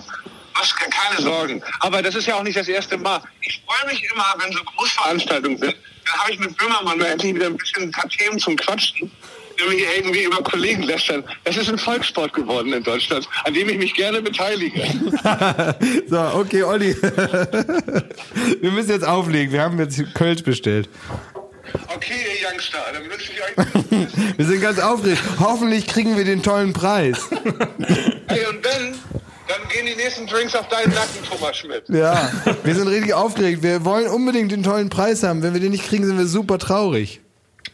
Mach dir keine Sorgen. Aber das ist ja auch nicht das erste Mal. Ich freue mich immer, wenn so Großveranstaltungen sind. Dann habe ich mit Böhmermann mal endlich wieder ein bisschen ein paar Themen zum Quatschen. wenn wir hier irgendwie über Kollegen lästern. Das ist ein Volkssport geworden in Deutschland, an dem ich mich gerne beteilige. So, okay, Olli. Wir müssen jetzt auflegen. Wir haben jetzt Kölsch bestellt. Okay, ihr Youngster, dann wünsche ich euch. Wir sind ganz aufgeregt. Hoffentlich kriegen wir den tollen Preis. Hey, und wenn, dann gehen die nächsten Drinks auf deinen Nacken, Thomas Schmidt. Ja, wir sind richtig aufgeregt. Wir wollen unbedingt den tollen Preis haben. Wenn wir den nicht kriegen, sind wir super traurig.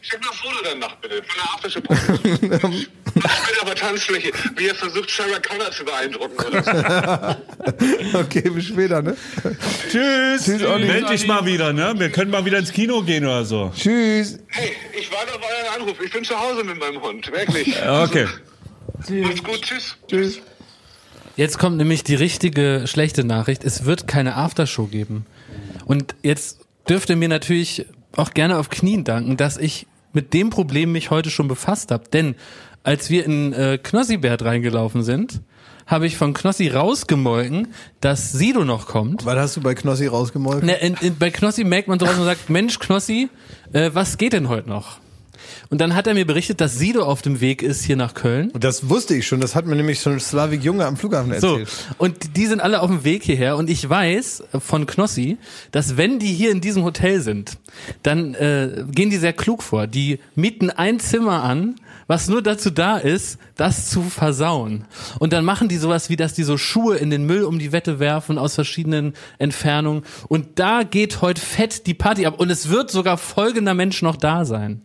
Schick mal ein Foto danach bitte, von der Aftershow. Bitte aber Tanzfläche, wie er versucht, Sarah Connor zu beeindrucken. Oder? so. Okay, bis später, ne? Tschüss. Tschüss, Olli. Meld dich mal wieder, ne? Wir können mal wieder ins Kino gehen oder so. Tschüss. Hey, ich warte auf euren Anruf. Ich bin zu Hause mit meinem Hund, wirklich. Okay. Macht's gut, tschüss. Tschüss. Jetzt kommt nämlich die richtige schlechte Nachricht. Es wird keine Aftershow geben. Und jetzt dürft ihr mir natürlich auch gerne auf Knien danken, dass ich mit dem Problem mich heute schon befasst habe. Denn als wir in äh, Knossibert reingelaufen sind, habe ich von Knossi rausgemolken, dass Sido noch kommt. Was hast du bei Knossi rausgemolken? Ne, in, in, bei Knossi merkt man sowas und sagt, Mensch Knossi, äh, was geht denn heute noch? Und dann hat er mir berichtet, dass Sido auf dem Weg ist hier nach Köln. Und das wusste ich schon. Das hat mir nämlich schon Slavik Junge am Flughafen So, erzählt. und die sind alle auf dem Weg hierher und ich weiß von Knossi, dass wenn die hier in diesem Hotel sind, dann äh, gehen die sehr klug vor. Die mieten ein Zimmer an, was nur dazu da ist, das zu versauen. Und dann machen die sowas wie, dass die so Schuhe in den Müll um die Wette werfen aus verschiedenen Entfernungen. Und da geht heute fett die Party ab. Und es wird sogar folgender Mensch noch da sein.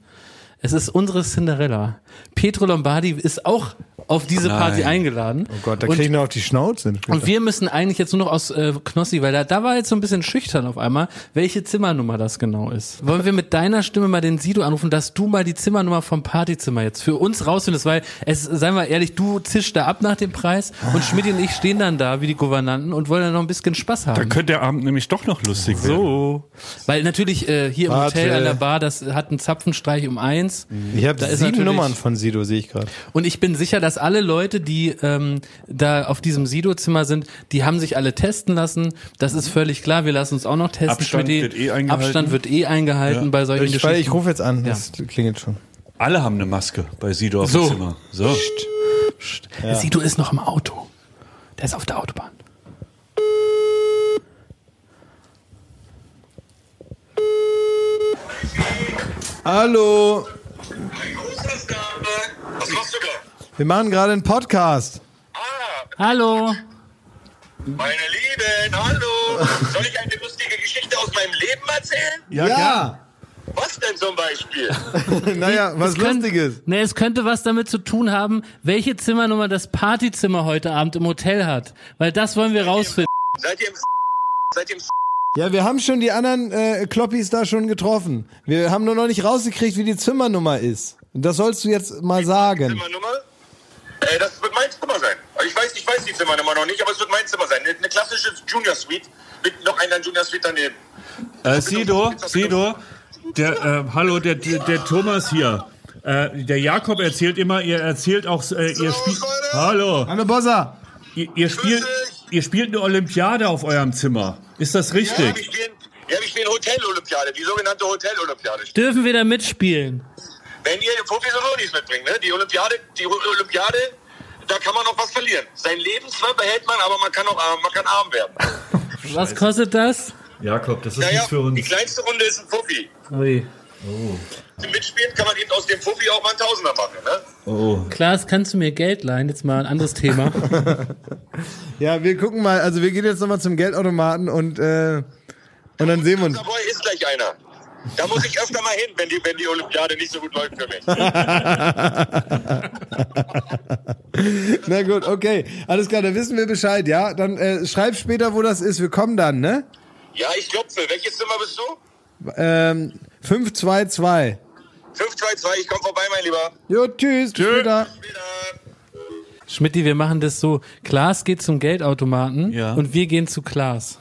Es ist unsere Cinderella. Petro Lombardi ist auch auf diese Party Nein. eingeladen. Oh Gott, da Und- krieg ich noch auf die Schnauze. und wir müssen eigentlich jetzt nur noch aus äh, Knossi, weil da, da war jetzt so ein bisschen schüchtern auf einmal, welche Zimmernummer das genau ist. Wollen wir mit deiner Stimme mal den Sido anrufen, dass du mal die Zimmernummer vom Partyzimmer jetzt für uns rausfindest, weil es, seien wir ehrlich, du zischst da ab nach dem Preis und Schmidt und ich stehen dann da wie die Gouvernanten und wollen dann noch ein bisschen Spaß haben. Dann könnte der Abend nämlich doch noch lustig werden. so. Weil natürlich äh, hier im Warte. Hotel an der Bar, das hat einen Zapfenstreich um eins. Ich habe Da sieben Nummern von Sido, sehe ich gerade. Und ich bin sicher, dass alle Leute, die ähm, da auf diesem Sido-Zimmer sind, die haben sich alle testen lassen. Das ist völlig klar. Wir lassen uns auch noch testen. Abstand Schmidti. wird eh eingehalten. Abstand wird eh eingehalten Ja. bei solchen Ich, Geschichten. ich rufe jetzt an. Ja. Das klingelt schon. Alle haben eine Maske bei Sido auf So. dem Zimmer. So. Sido ist noch im Auto. Der ist auf der Autobahn. Hallo. Was machst du da? Wir machen gerade einen Podcast. Ah, Hallo. meine Lieben, hallo. Soll ich eine lustige Geschichte aus meinem Leben erzählen? Ja. Was denn zum Beispiel? Naja, was Es könnte- Lustiges. Ne, es könnte was damit zu tun haben, welche Zimmernummer das Partyzimmer heute Abend im Hotel hat. Weil das wollen wir rausfinden. Seid ihr im Seid ihr im Ja, wir haben schon die anderen äh, Kloppis da schon getroffen. Wir haben nur noch nicht rausgekriegt, wie die Zimmernummer ist. Und das sollst du jetzt mal sagen. Zimmernummer? Äh, das wird mein Zimmer sein. Also Ich weiß, ich weiß die Zimmernummer noch nicht, aber es wird mein Zimmer sein. Eine, eine klassische Junior Suite mit noch einer Junior Suite daneben. Äh, Sido, Sido, der, äh, hallo, der, der, der Thomas hier. Äh, der Jakob erzählt immer, ihr erzählt auch, äh, ihr spielt, hallo, Hallo Bossa. ihr, ihr spielt, ihr spielt eine Olympiade auf eurem Zimmer. Ist das Ja, wir richtig? spielen, ja, wir spielen Hotel-Olympiade, die sogenannte Hotel-Olympiade. Dürfen wir da mitspielen? Wenn ihr Profis und Lonis mitbringt, ne? die Olympiade, die Olympiade, da kann man noch was verlieren. Sein Leben zwar behält man, aber man kann auch arm, man kann arm werden. Was kostet das? Jakob, das ist Naja, nicht für uns. die kleinste Runde ist ein Fuffi. Ui. Zum Mitspielen kann man eben aus dem Fuffi auch mal einen Tausender machen. Ne? Oh. Klaas, kannst du mir Geld leihen? Jetzt mal ein anderes Thema. Ja, wir gucken mal, also wir gehen jetzt nochmal zum Geldautomaten und, äh, und dann sehen wir uns. Dabei ist gleich einer. Da muss ich öfter mal hin, wenn die, wenn die Olympiade nicht so gut läuft für mich. Na gut, okay. Alles klar, dann wissen wir Bescheid, ja? Dann äh, schreib später, wo das ist. Wir kommen dann, ne? Ja, ich klopfe. Welches Zimmer bist du? Ähm, 522. 522, ich komme vorbei, mein Lieber. Jo, tschüss. Bis später. Schmidti, wir machen das so. Klaas geht zum Geldautomaten Ja. und wir gehen zu Klaas.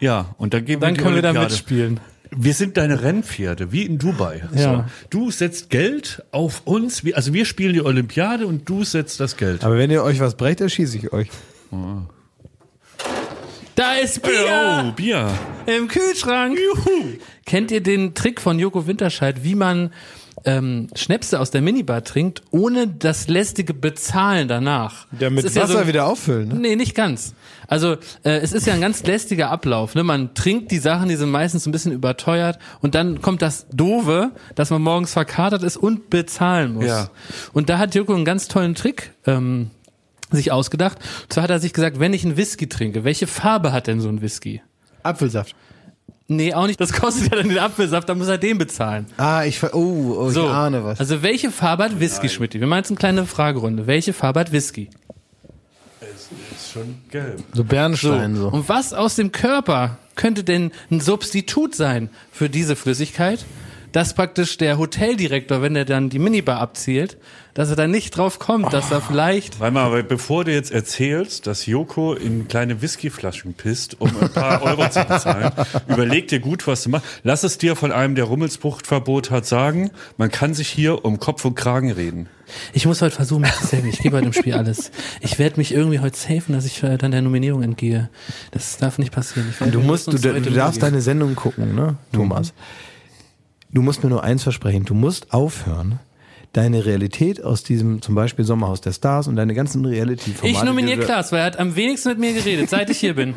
Ja, und dann gehen wir Dann können wir da mitspielen. Wir sind deine Rennpferde, wie in Dubai. Ja. So. Du setzt Geld auf uns, wir- also wir spielen die Olympiade und du setzt das Geld. Aber wenn ihr euch was brecht, erschieße ich euch. Da ist Bier Oh, Bier. im Kühlschrank. Kennt ihr den Trick von Joko Winterscheid, wie man ähm, Schnäpse aus der Minibar trinkt, ohne das lästige Bezahlen danach. Ja, mit Wasser so- wieder auffüllen, ne? Nee, nicht ganz. Also äh, es ist ja ein ganz lästiger Ablauf. Ne? Man trinkt die Sachen, die sind meistens ein bisschen überteuert und dann kommt das Doofe, dass man morgens verkatert ist und bezahlen muss. Ja. Und da hat Joko einen ganz tollen Trick ähm, sich ausgedacht. Und zwar hat er sich gesagt, wenn ich einen Whisky trinke, welche Farbe hat denn so ein Whisky? Apfelsaft. Nee, auch nicht. Das kostet ja dann den Apfelsaft, dann muss er den bezahlen. Ah, ich ver oh, oh So, ich ahne was. also welche Farbe hat Whisky, Schmidt? Wir machen jetzt eine kleine Fragerunde. Welche Farbe hat Whisky? Ist schon gelb. so Bernstein so. Und was aus dem Körper könnte denn ein Substitut sein für diese Flüssigkeit, dass praktisch der Hoteldirektor, wenn er dann die Minibar abzielt, dass er da nicht drauf kommt, dass er vielleicht Warte mal, aber bevor du jetzt erzählst, dass Joko in kleine Whiskyflaschen pisst, um ein paar Euro zu bezahlen, überleg dir gut, was du machst. Lass es dir von einem, der Rummelsbuchtverbot hat, sagen, man kann sich hier um Kopf und Kragen reden. Ich muss heute versuchen, mich zu safen. Ich gebe heute im Spiel alles. Ich werde mich irgendwie heute safen, dass ich äh, dann der Nominierung entgehe. Das darf nicht passieren. Du musst, du, du darfst deine Sendung gucken, ne, Thomas. Du musst mir nur eins versprechen. Du musst aufhören, deine Realität aus diesem, zum Beispiel Sommerhaus der Stars und deine ganzen Reality-Formate. Ich nominiere Klaas, weil er hat am wenigsten mit mir geredet, seit ich hier bin.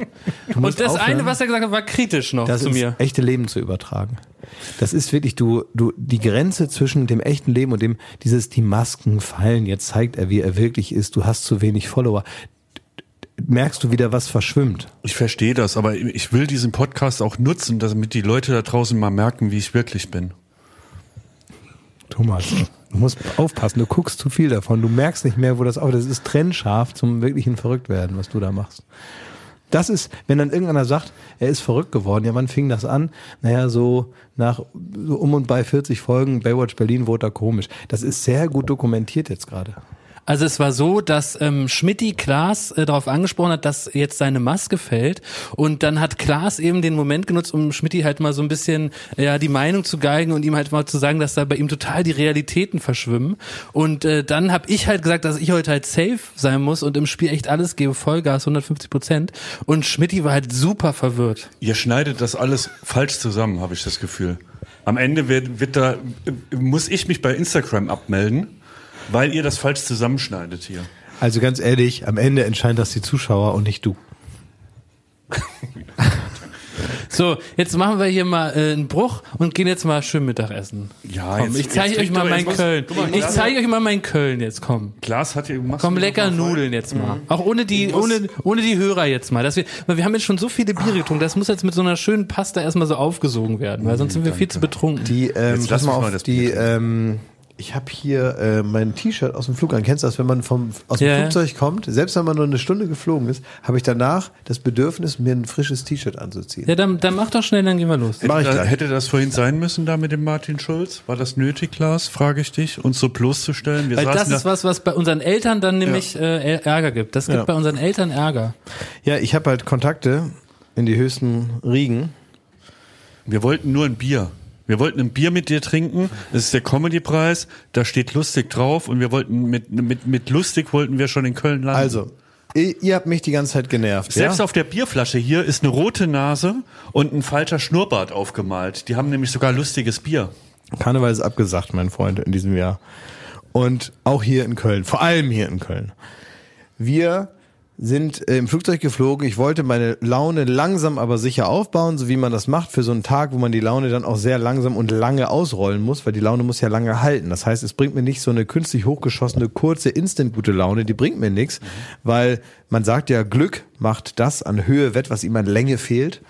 Und das aufhören. eine, was er gesagt hat, war kritisch noch das zu mir. echte Leben zu übertragen. Das ist wirklich, du, du, die Grenze zwischen dem echten Leben und dem, dieses, die Masken fallen, jetzt zeigt er, wie er wirklich ist, du hast zu wenig Follower. Merkst du wieder, was verschwimmt? Ich verstehe das, aber ich will diesen Podcast auch nutzen, damit die Leute da draußen mal merken, wie ich wirklich bin. Thomas, du musst aufpassen, du guckst zu viel davon, du merkst nicht mehr, wo das auf, das ist trennscharf zum wirklichen Verrücktwerden, was du da machst. Das ist, wenn dann irgendeiner sagt, er ist verrückt geworden, ja, wann fing das an? Naja, so nach so um und bei 40 Folgen Baywatch Berlin wurde er komisch. Das ist sehr gut dokumentiert jetzt gerade. Also es war so, dass ähm, Schmidti Klaas äh, darauf angesprochen hat, dass jetzt seine Maske fällt und dann hat Klaas eben den Moment genutzt, um Schmidti halt mal so ein bisschen äh, ja die Meinung zu geigen und ihm halt mal zu sagen, dass da bei ihm total die Realitäten verschwimmen und äh, dann habe ich halt gesagt, dass ich heute halt safe sein muss und im Spiel echt alles gebe, Vollgas, 150 Prozent und Schmidti war halt super verwirrt. Ihr schneidet das alles falsch zusammen, habe ich das Gefühl. Am Ende wird, wird da, muss ich mich bei Instagram abmelden, weil ihr das falsch zusammenschneidet hier. Also ganz ehrlich, am Ende entscheiden das die Zuschauer und nicht du. So, jetzt machen wir hier mal äh, einen Bruch und gehen jetzt mal schön Mittagessen. Ja, Komm, jetzt- ich zeige euch mal mein Köln. Mal, Ich zeige euch mal mein Köln jetzt, komm. Glas hat ihr machst Komm, lecker? Nudeln jetzt mal. Auch ohne die, ohne, ohne die Hörer jetzt mal. Dass wir, weil wir haben jetzt schon so viele Biere getrunken, das muss jetzt mit so einer schönen Pasta erstmal so aufgesogen werden, weil sonst sind wir viel zu betrunken. Die, ähm, Jetzt lass mal auf, mal das die, ähm, ich habe hier äh, mein T-Shirt aus dem Flug an. Kennst du das, wenn man vom, aus dem Ja, ja. Flugzeug kommt, selbst wenn man nur eine Stunde geflogen ist, habe ich danach das Bedürfnis, mir ein frisches T-Shirt anzuziehen. Ja, dann, dann mach doch schnell, dann gehen wir los. Mach ich Da, hätte das vorhin sein müssen da mit dem Martin Schulz? War das nötig, Lars? Frage ich dich, uns so bloßzustellen. Wir Weil das ist da, was, was bei unseren Eltern dann nämlich äh, Ärger gibt. Das gibt Ja. bei unseren Eltern Ärger. Ja, ich habe halt Kontakte in die höchsten Riegen. wir wollten nur ein Bier. Wir wollten ein Bier mit dir trinken. Das ist der Comedy-Preis. Da steht lustig drauf und wir wollten mit, mit, mit lustig wollten wir schon in Köln landen. Also, ihr, habt mich die ganze Zeit genervt. Selbst ja? auf der Bierflasche hier ist eine rote Nase und ein falscher Schnurrbart aufgemalt. Die haben nämlich sogar lustiges Bier. Karneval ist abgesagt, mein Freund, in diesem Jahr. Und auch hier in Köln, vor allem hier in Köln. Wir sind äh, im Flugzeug geflogen. Ich wollte meine Laune langsam aber sicher aufbauen, so wie man das macht für so einen Tag, wo man die Laune dann auch sehr langsam und lange ausrollen muss, weil die Laune muss ja lange halten. Das heißt, es bringt mir nicht so eine künstlich hochgeschossene, kurze, instant gute Laune, die bringt mir nichts, weil man sagt ja, Glück macht das an Höhe wett, was ihm an Länge fehlt.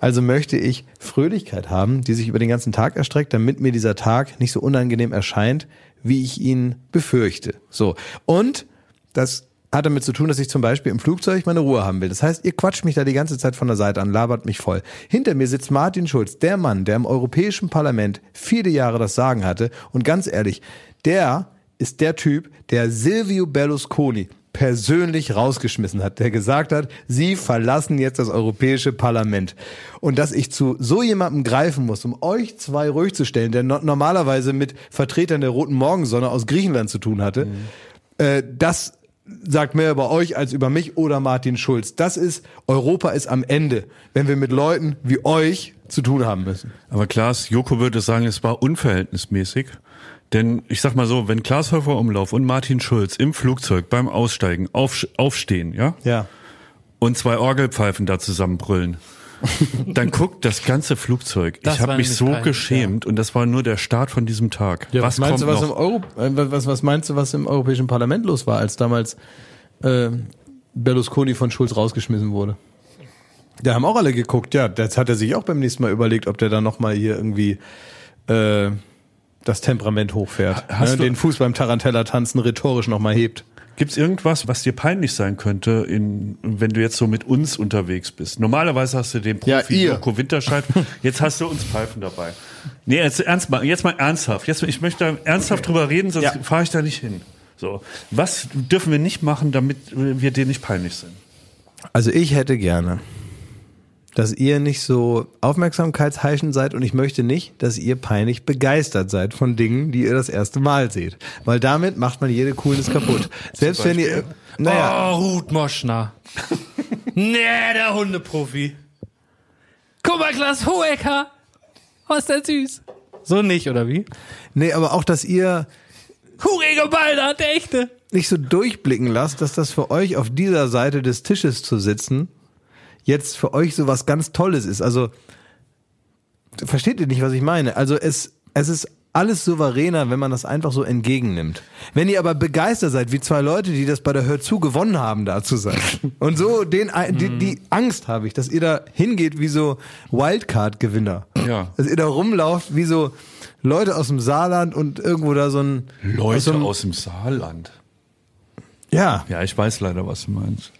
Also möchte ich Fröhlichkeit haben, die sich über den ganzen Tag erstreckt, damit mir dieser Tag nicht so unangenehm erscheint, wie ich ihn befürchte. So. Und das hat damit zu tun, dass ich zum Beispiel im Flugzeug meine Ruhe haben will. Das heißt, ihr quatscht mich da die ganze Zeit von der Seite an, labert mich voll. Hinter mir sitzt Martin Schulz, der Mann, der im Europäischen Parlament viele Jahre das Sagen hatte. Und ganz ehrlich, der ist der Typ, der Silvio Berlusconi persönlich rausgeschmissen hat, der gesagt hat, Sie verlassen jetzt das Europäische Parlament. Und dass ich zu so jemandem greifen muss, um euch zwei ruhig zu stellen, der no normalerweise mit Vertretern der Roten Morgensonne aus Griechenland zu tun hatte, äh, das sagt mehr über euch als über mich oder Martin Schulz. Das ist, Europa ist am Ende, wenn wir mit Leuten wie euch zu tun haben müssen. Aber Klaas, Joko würde sagen, es war unverhältnismäßig, Denn ich sag mal so, wenn Klaas Häufer Umlauf und Martin Schulz im Flugzeug beim Aussteigen auf, aufstehen, ja, Ja. und zwei Orgelpfeifen da zusammenbrüllen, dann guckt das ganze Flugzeug. Das ich habe mich so peinlich, geschämt und das war nur der Start von diesem Tag. Ja, was, meinst du, was noch? im Euro, äh, was, was meinst du, was im Europäischen Parlament los war, als damals äh, Berlusconi von Schulz rausgeschmissen wurde? Da haben auch alle geguckt, ja, das hat er sich auch beim nächsten Mal überlegt, ob der da nochmal hier irgendwie äh, das Temperament hochfährt. Hast ne, du- den Fuß beim Tarantella-Tanzen rhetorisch nochmal hebt. Gibt's irgendwas, was dir peinlich sein könnte, in, wenn du jetzt so mit uns unterwegs bist? Normalerweise hast du den Ja, Profi ihr. Joko Winterscheid. Jetzt hast du uns Pfeifen dabei. Nee, jetzt ernst mal, jetzt mal ernsthaft. Jetzt, ich möchte da ernsthaft drüber reden, sonst Ja. fahre ich da nicht hin. So, was dürfen wir nicht machen, damit wir dir nicht peinlich sind? Also ich hätte gerne, dass ihr nicht so aufmerksamkeitsheischend seid und ich möchte nicht, dass ihr peinlich begeistert seid von Dingen, die ihr das erste Mal seht. Weil damit macht man jede Coolness kaputt. Selbst wenn ihr, naja, Oh, Ruth Moschner. nee, der Hundeprofi. Guck mal, Klaas Hohecker. Was ist der süß? So nicht, oder wie? nee, aber auch, dass ihr Hurige Balder, der echte. nicht so durchblicken lasst, dass das für euch auf dieser Seite des Tisches zu sitzen jetzt für euch so was ganz Tolles ist. Also versteht ihr nicht, was ich meine? Also es es ist alles souveräner, wenn man das einfach so entgegennimmt. Wenn ihr aber begeistert seid, wie zwei Leute, die das bei der Hör zu gewonnen haben, da zu sein. Und so den, die, die Angst habe ich, dass ihr da hingeht wie so Wildcard-Gewinner. Ja. Dass ihr da rumlauft wie so Leute aus dem Saarland und irgendwo da so ein Leute so einem- aus dem Saarland. Ja, Ja, ich weiß leider, was du meinst.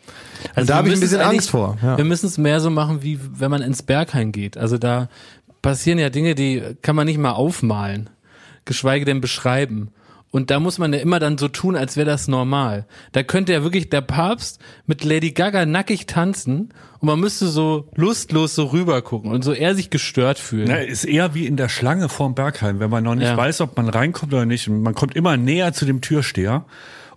Also da habe ich ein bisschen Angst vor. Ja. Wir müssen es mehr so machen, wie wenn man ins Berghain geht. Also da passieren ja Dinge, die kann man nicht mal aufmalen, geschweige denn beschreiben. Und da muss man ja immer dann so tun, als wäre das normal. Da könnte ja wirklich der Papst mit Lady Gaga nackig tanzen und man müsste so lustlos so rüber gucken und so eher sich gestört fühlen. Na, ist eher wie in der Schlange vorm Bergheim, wenn man noch nicht Ja. weiß, ob man reinkommt oder nicht. Man kommt immer näher zu dem Türsteher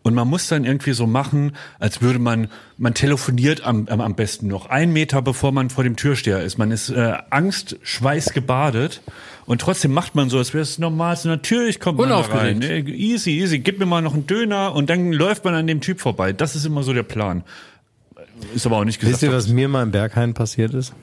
und man muss dann irgendwie so machen, als würde man, man telefoniert am, am, besten noch einen Meter, bevor man vor dem Türsteher ist. Man ist äh, Angst, Schweiß gebadet und trotzdem macht man so, als wäre es normal. Natürlich kommt man da rein. Easy, easy. Gib mir mal noch einen Döner und dann läuft man an dem Typ vorbei. Das ist immer so der Plan. Ist aber auch nicht gesagt. Wisst ihr, was mir mal im Berghain passiert ist?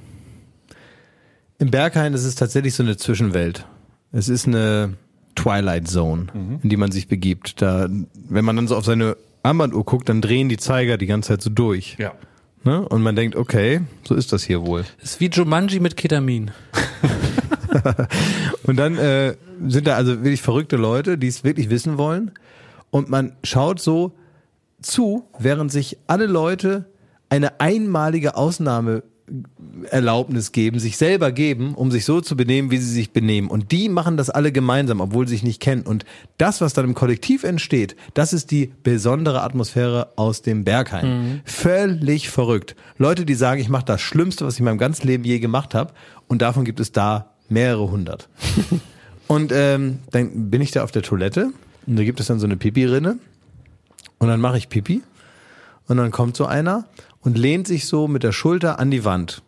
Im Berghain ist es tatsächlich so eine Zwischenwelt. Es ist eine Twilight Zone, in die man sich begibt. Da, wenn man dann so auf seine Armbanduhr guckt, dann drehen die Zeiger die ganze Zeit so durch. Ja. Ne? Und man denkt, okay, so ist das hier wohl. Ist wie Jumanji mit Ketamin. Und dann äh, sind da also wirklich verrückte Leute, die es wirklich wissen wollen. Und man schaut so zu, während sich alle Leute eine einmalige Ausnahmeerlaubnis geben, sich selber geben, um sich so zu benehmen, wie sie sich benehmen. Und die machen das alle gemeinsam, obwohl sie sich nicht kennen. Und das, was dann im Kollektiv entsteht, das ist die besondere Atmosphäre aus dem Berghain. Völlig verrückt. Leute, die sagen, ich mache das Schlimmste, was ich in meinem ganzen Leben je gemacht habe. Und davon gibt es da mehrere hundert. Und ähm, dann bin ich da auf der Toilette und da gibt es dann so eine Pipi-Rinne und dann mache ich Pipi und dann kommt so einer und lehnt sich so mit der Schulter an die Wand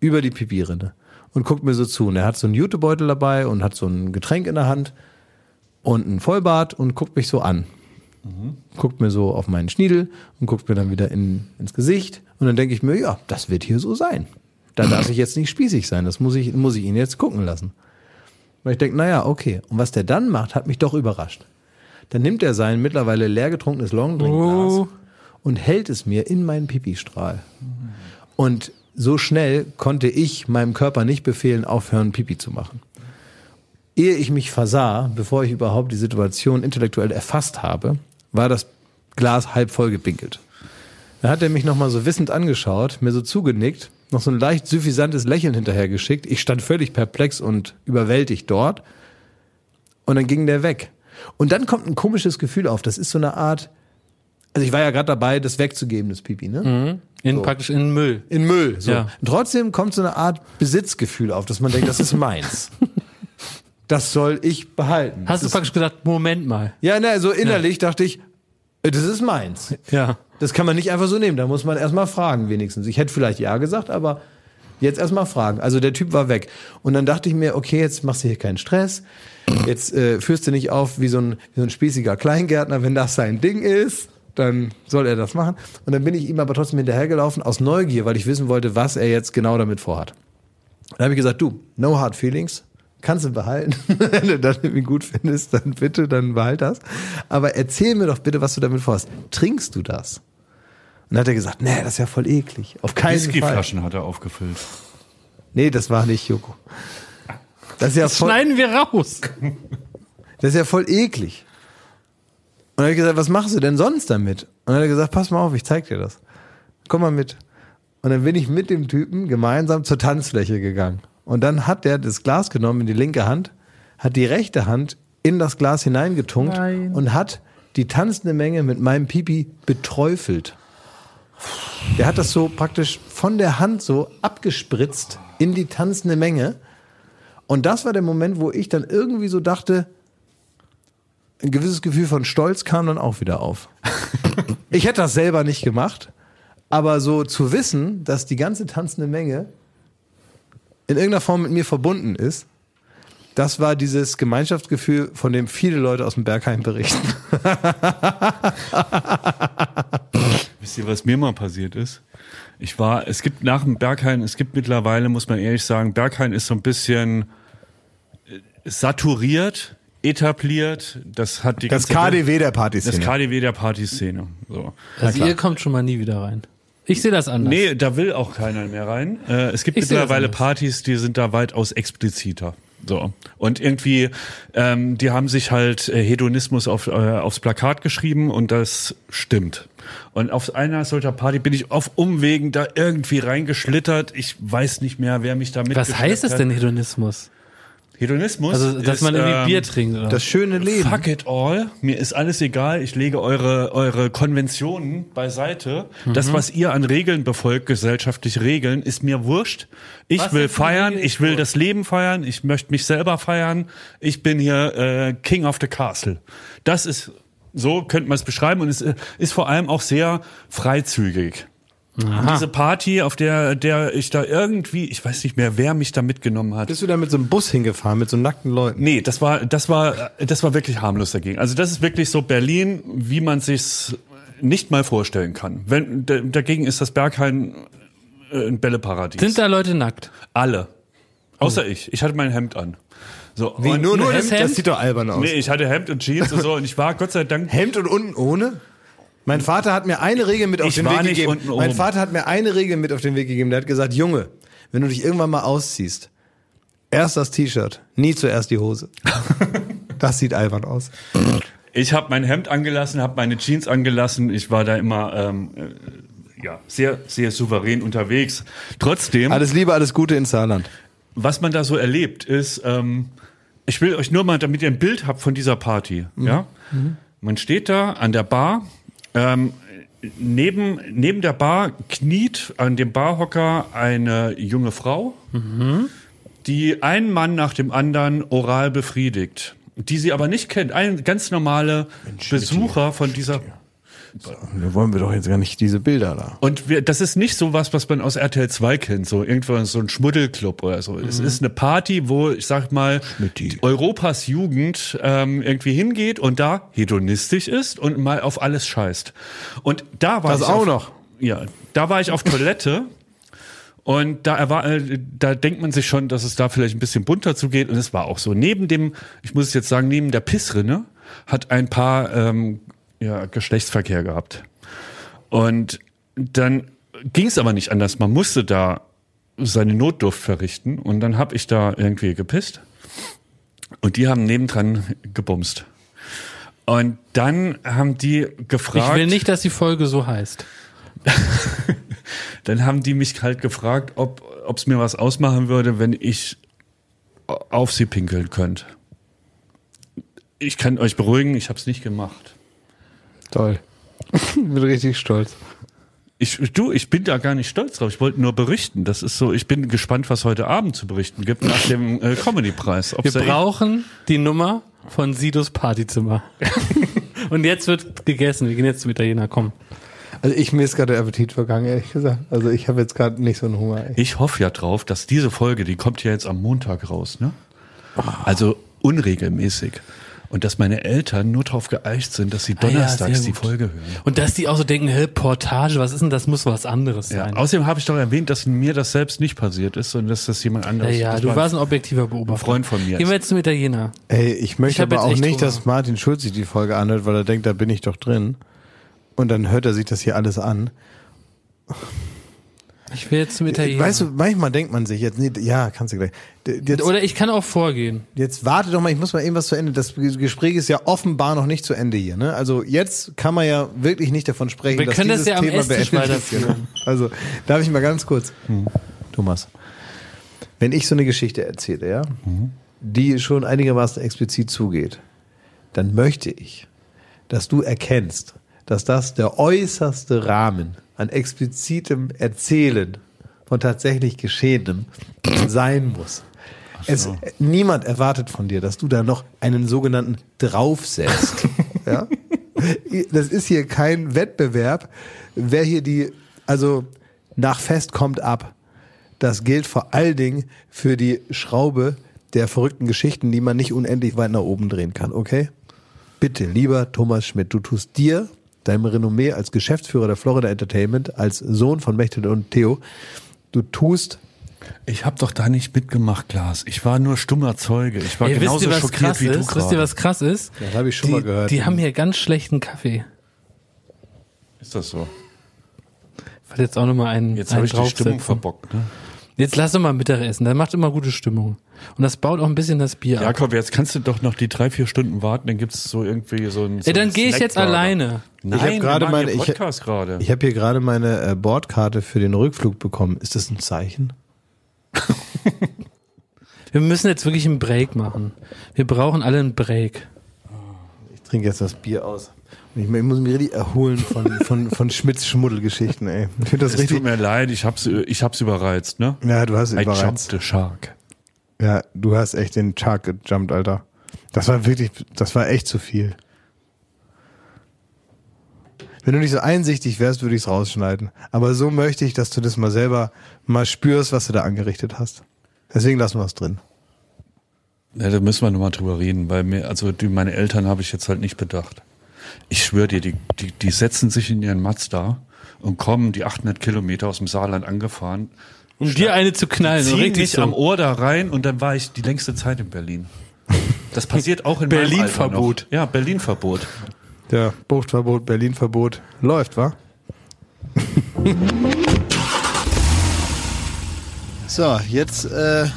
über die Pipi-Rinne und guckt mir so zu. Und er hat so einen Jutebeutel dabei und hat so ein Getränk in der Hand und einen Vollbart und guckt mich so an. Guckt mir so auf meinen Schniedel und guckt mir dann wieder in, ins Gesicht und dann denke ich mir, ja, das wird hier so sein. Da darf ich jetzt nicht spießig sein, das muss ich, muss ich ihn jetzt gucken lassen. Weil ich denke, naja, okay. Und was der dann macht, hat mich doch überrascht. Dann nimmt er sein mittlerweile leer getrunkenes Longdrinkglas Oh. Und hält es mir in meinen Pipi-Strahl. Und so schnell konnte ich meinem Körper nicht befehlen, aufhören, Pipi zu machen. Ehe ich mich versah, bevor ich überhaupt die Situation intellektuell erfasst habe, war das Glas halb voll gepinkelt. Da hat er mich nochmal so wissend angeschaut, mir so zugenickt, noch so ein leicht suffisantes Lächeln hinterhergeschickt. Ich stand völlig perplex und überwältigt dort. Und dann ging der weg. Und dann kommt ein komisches Gefühl auf. Das ist so eine Art, also ich war ja gerade dabei, das wegzugeben, das Pipi, ne? In praktisch in Müll. In Müll. So. Ja. Und trotzdem kommt so eine Art Besitzgefühl auf, dass man denkt, das ist meins. das soll ich behalten. Hast du das praktisch gesagt, Moment mal. ja, ne, so innerlich dachte ich, äh, das ist meins. Ja. Das kann man nicht einfach so nehmen. Da muss man erstmal fragen, wenigstens. Ich hätte vielleicht ja gesagt, aber Jetzt erstmal fragen. Also der Typ war weg. Und dann dachte ich mir, okay, jetzt machst du hier keinen Stress. Jetzt äh, führst du nicht auf wie so, ein, wie so ein spießiger Kleingärtner, wenn das sein Ding ist. Dann soll er das machen. Und dann bin ich ihm aber trotzdem hinterhergelaufen aus Neugier, weil ich wissen wollte, was er jetzt genau damit vorhat. Dann habe ich gesagt, du, no hard feelings, kannst du behalten. Wenn du das irgendwie gut findest, dann bitte, dann behalt das. Aber erzähl mir doch bitte, was du damit vorhast. Trinkst du das? Und dann hat er gesagt, nee, das ist ja voll eklig. Auf keinen Fall. Whiskyflaschen hat er aufgefüllt. Nee, das war nicht Joko. Das ist ja voll, Schneiden wir raus. das ist ja voll eklig. Und dann habe ich gesagt, was machst du denn sonst damit? Und dann hat er gesagt, pass mal auf, ich zeig dir das. Komm mal mit. Und dann bin ich mit dem Typen gemeinsam zur Tanzfläche gegangen. Und dann hat der das Glas genommen in die linke Hand, hat die rechte Hand in das Glas hineingetunkt Nein. und hat die tanzende Menge mit meinem Pipi beträufelt. Der hat das so praktisch von der Hand so abgespritzt in die tanzende Menge. Und das war der Moment, wo ich dann irgendwie so dachte, ein gewisses Gefühl von Stolz kam dann auch wieder auf. ich hätte das selber nicht gemacht, aber so zu wissen, dass die ganze tanzende Menge in irgendeiner Form mit mir verbunden ist, das war dieses Gemeinschaftsgefühl, von dem viele Leute aus dem Bergheim berichten. Wisst ihr, was mir mal passiert ist? Ich war, es gibt nach dem Berghain, es gibt mittlerweile, muss man ehrlich sagen, Berghain ist so ein bisschen äh, saturiert, etabliert. Das hat die Das KDW der Partyszene. Das KDW der Partyszene. So. Also ihr kommt schon mal nie wieder rein. Ich sehe das anders. Nee, da will auch keiner mehr rein. Äh, es gibt Ich mittlerweile. Partys, die sind da weitaus expliziter. So. Und irgendwie, ähm, die haben sich halt äh, Hedonismus auf, äh, aufs Plakat geschrieben und das stimmt. Und auf einer solcher Party bin ich auf Umwegen da irgendwie reingeschlittert. Ich weiß nicht mehr, wer mich da Was mitgeschleppt heißt es denn Hedonismus? Hedonismus? Also, dass ist, man irgendwie ähm, Bier trinkt oder? Das schöne Leben. Fuck it all. Mir ist alles egal. Ich lege eure, eure Konventionen beiseite. Mhm. Das, was ihr an Regeln befolgt, gesellschaftlich Regeln, ist mir wurscht. Ich Was will feiern. Ich will das Leben feiern. Ich möchte mich selber feiern. Ich bin hier äh, King of the Castle. Das ist, so könnte man es beschreiben. Und es äh, ist vor allem auch sehr freizügig. Und diese Party, auf der, der ich da irgendwie, ich weiß nicht mehr, wer mich da mitgenommen hat. Bist du da mit so einem Bus hingefahren, mit so nackten Leuten? Nee, das war, das war, das war wirklich harmlos dagegen. Also das ist wirklich so Berlin, wie man sich's nicht mal vorstellen kann. Wenn, dagegen ist das Berghain äh, ein Bälleparadies. Sind da Leute nackt? alle. Außer ich. Ich hatte mein Hemd an. So, Wie, nur, nur ein das Hemd? Das Hemd? sieht doch albern aus. Nee, ich hatte Hemd und Jeans und so und ich war Gott sei Dank Hemd und unten ohne? Mein Vater hat mir eine Regel mit auf Ich den Weg gegeben. Mein. Vater hat mir eine Regel mit auf den Weg gegeben. Der hat gesagt, Junge, wenn du dich irgendwann mal ausziehst, erst das T-Shirt, nie zuerst die Hose. das sieht albern aus. Ich habe mein Hemd angelassen, habe meine Jeans angelassen. Ich war da immer ähm, äh, ja sehr sehr souverän unterwegs. Trotzdem, Alles Liebe, alles Gute ins Saarland. was man da so erlebt, ist, ähm, ich will euch nur mal, damit ihr ein Bild habt von dieser Party. Ja, man steht da an der Bar. Ähm, neben neben der Bar kniet an dem Barhocker eine junge Frau, die einen Mann nach dem anderen oral befriedigt, die sie aber nicht kennt. Ein ganz normale Besucher von dieser. Da wollen wir doch jetzt gar nicht diese Bilder da. Und wir, das ist nicht so was, was man aus RTL 2 kennt, so irgendwo so ein Schmuddelclub oder so. Es ist eine Party, wo, ich sag mal, Schmidti. die Europas Jugend ähm, irgendwie hingeht und da hedonistisch ist und mal auf alles scheißt. Und da war Das ich auch auf, noch. Ja, da war ich auf Toilette und da, äh, da denkt man sich schon, dass es da vielleicht ein bisschen bunter zugeht. Und es war auch so. Neben dem, ich muss es jetzt sagen, neben der Pissrinne hat ein paar ähm, ja, Geschlechtsverkehr gehabt. Und dann ging es aber nicht anders. Man musste da seine Notdurft verrichten. Und dann habe ich da irgendwie gepisst. Und die haben nebendran gebumst. Und dann haben die gefragt. Ich will nicht, dass die Folge so heißt. Dann haben die mich halt gefragt, ob es mir was ausmachen würde, wenn ich auf sie pinkeln könnte. Ich kann euch beruhigen, ich habe es nicht gemacht. Toll. bin richtig stolz. Ich, du, ich bin da gar nicht stolz drauf. Ich wollte nur berichten. Das ist so. Ich bin gespannt, was heute Abend zu berichten gibt nach dem äh, Comedy-Preis. Wir brauchen die Nummer von Sidos Partyzimmer. Und jetzt wird gegessen. Wir gehen jetzt zum Italiener. Komm. Also ich mir ist gerade der Appetit vergangen, ehrlich gesagt. Also ich habe jetzt gerade nicht so einen Hunger. Ey. Ich hoffe ja drauf, dass diese Folge, die kommt ja jetzt am Montag raus, ne? Also unregelmäßig. Und dass meine Eltern nur darauf geeicht sind, dass sie Ah ja, donnerstags die. Folge hören. Und dass die auch so denken, hä, Portage, was ist denn das? Muss was anderes Ja. sein. Außerdem habe ich doch erwähnt, dass mir das selbst nicht passiert ist, sondern dass das jemand Ja, anderes ja, das du war warst ein objektiver Beobachter. Freund von mir. Gehen wir jetzt zum Italiener. Ey, ich möchte Ich aber auch nicht, Hunger. dass Martin Schulz sich die Folge anhört, weil er denkt, da bin ich doch drin. Und dann hört er sich das hier alles an. Ich will jetzt zum Italiener. Weißt du, manchmal denkt man sich jetzt, nee, ja, kannst du gleich. Jetzt, Oder ich kann auch vorgehen. jetzt warte doch mal, ich muss mal eben was zu Ende. Das Gespräch ist ja offenbar noch nicht zu Ende hier. Ne? Also jetzt kann man ja wirklich nicht davon sprechen, Wir dass können das dieses ja am Thema beendet ist. hier, ne? Also darf ich mal ganz kurz, Thomas, wenn ich so eine Geschichte erzähle, ja, die schon einigermaßen explizit zugeht, dann möchte ich, dass du erkennst, dass das der äußerste Rahmen an explizitem Erzählen von tatsächlich Geschehenem sein muss. Es, niemand erwartet von dir, dass du da noch einen sogenannten draufsetzt. ja? Das ist hier kein Wettbewerb. Wer hier die, also nach Fest kommt ab. Das gilt vor allen Dingen für die Schraube der verrückten Geschichten, die man nicht unendlich weit nach oben drehen kann, okay? Bitte, lieber Thomas Schmidt, du tust dir, deinem Renommee als Geschäftsführer der Florida Entertainment, als Sohn von Mechtel und Theo, du tust Ich habe doch da nicht mitgemacht, Klaas. Ich war nur stummer Zeuge. Ich war Ey, genauso ihr, schockiert wie du ist? Wisst ihr, was krass ist? Das habe ich schon die, mal gehört. Die haben hier ganz schlechten Kaffee. Ist das so? Ich will jetzt auch nochmal einen, Jetzt habe ich die Stimmung verbockt. Ne? Jetzt lass doch mal Mittag essen. Das macht immer gute Stimmung. Und das baut auch ein bisschen das Bier ab. Jakob, jetzt kannst du doch noch die drei, vier Stunden warten, dann gibt's so irgendwie so ein. So Ey, dann gehe ich jetzt alleine. Nein, Ich hab wir gerade meine- ich- Podcast gerade. Ich habe hier gerade meine äh, Bordkarte für den Rückflug bekommen. Ist das ein Zeichen? Wir müssen jetzt wirklich einen Break machen. Wir brauchen alle einen Break. Ich trinke jetzt das Bier aus. Ich, ich muss mich richtig erholen von, von, von Schmidts Schmuddelgeschichten, ey. Ich finde das es richtig. tut mir leid, ich hab's, ich hab's überreizt, ne? Ja, du hast I jumped überreizt. the shark. Ja, du hast echt den Shark gejumpt, Alter. Das war wirklich, das war echt zu viel. Wenn du nicht so einsichtig wärst, würde ich es rausschneiden. Aber so möchte ich, dass du das mal selber mal spürst, was du da angerichtet hast. Deswegen lassen wir es drin. Ja, da müssen wir nochmal drüber reden, weil mir, also die, meine Eltern habe ich jetzt halt nicht bedacht. Ich schwöre dir, die, die, die setzen sich in ihren Mazda und kommen die 800 Kilometer aus dem Saarland angefahren, Um dir eine zu knallen. so ziehen richtig mich so. am Ohr da rein und dann war ich die längste Zeit in Berlin. Das passiert auch in Berlin-Verbot. Ja, Berlin-Verbot. Ja, Buchtverbot, Berlin-Verbot. Läuft, wa? so, jetzt äh, haben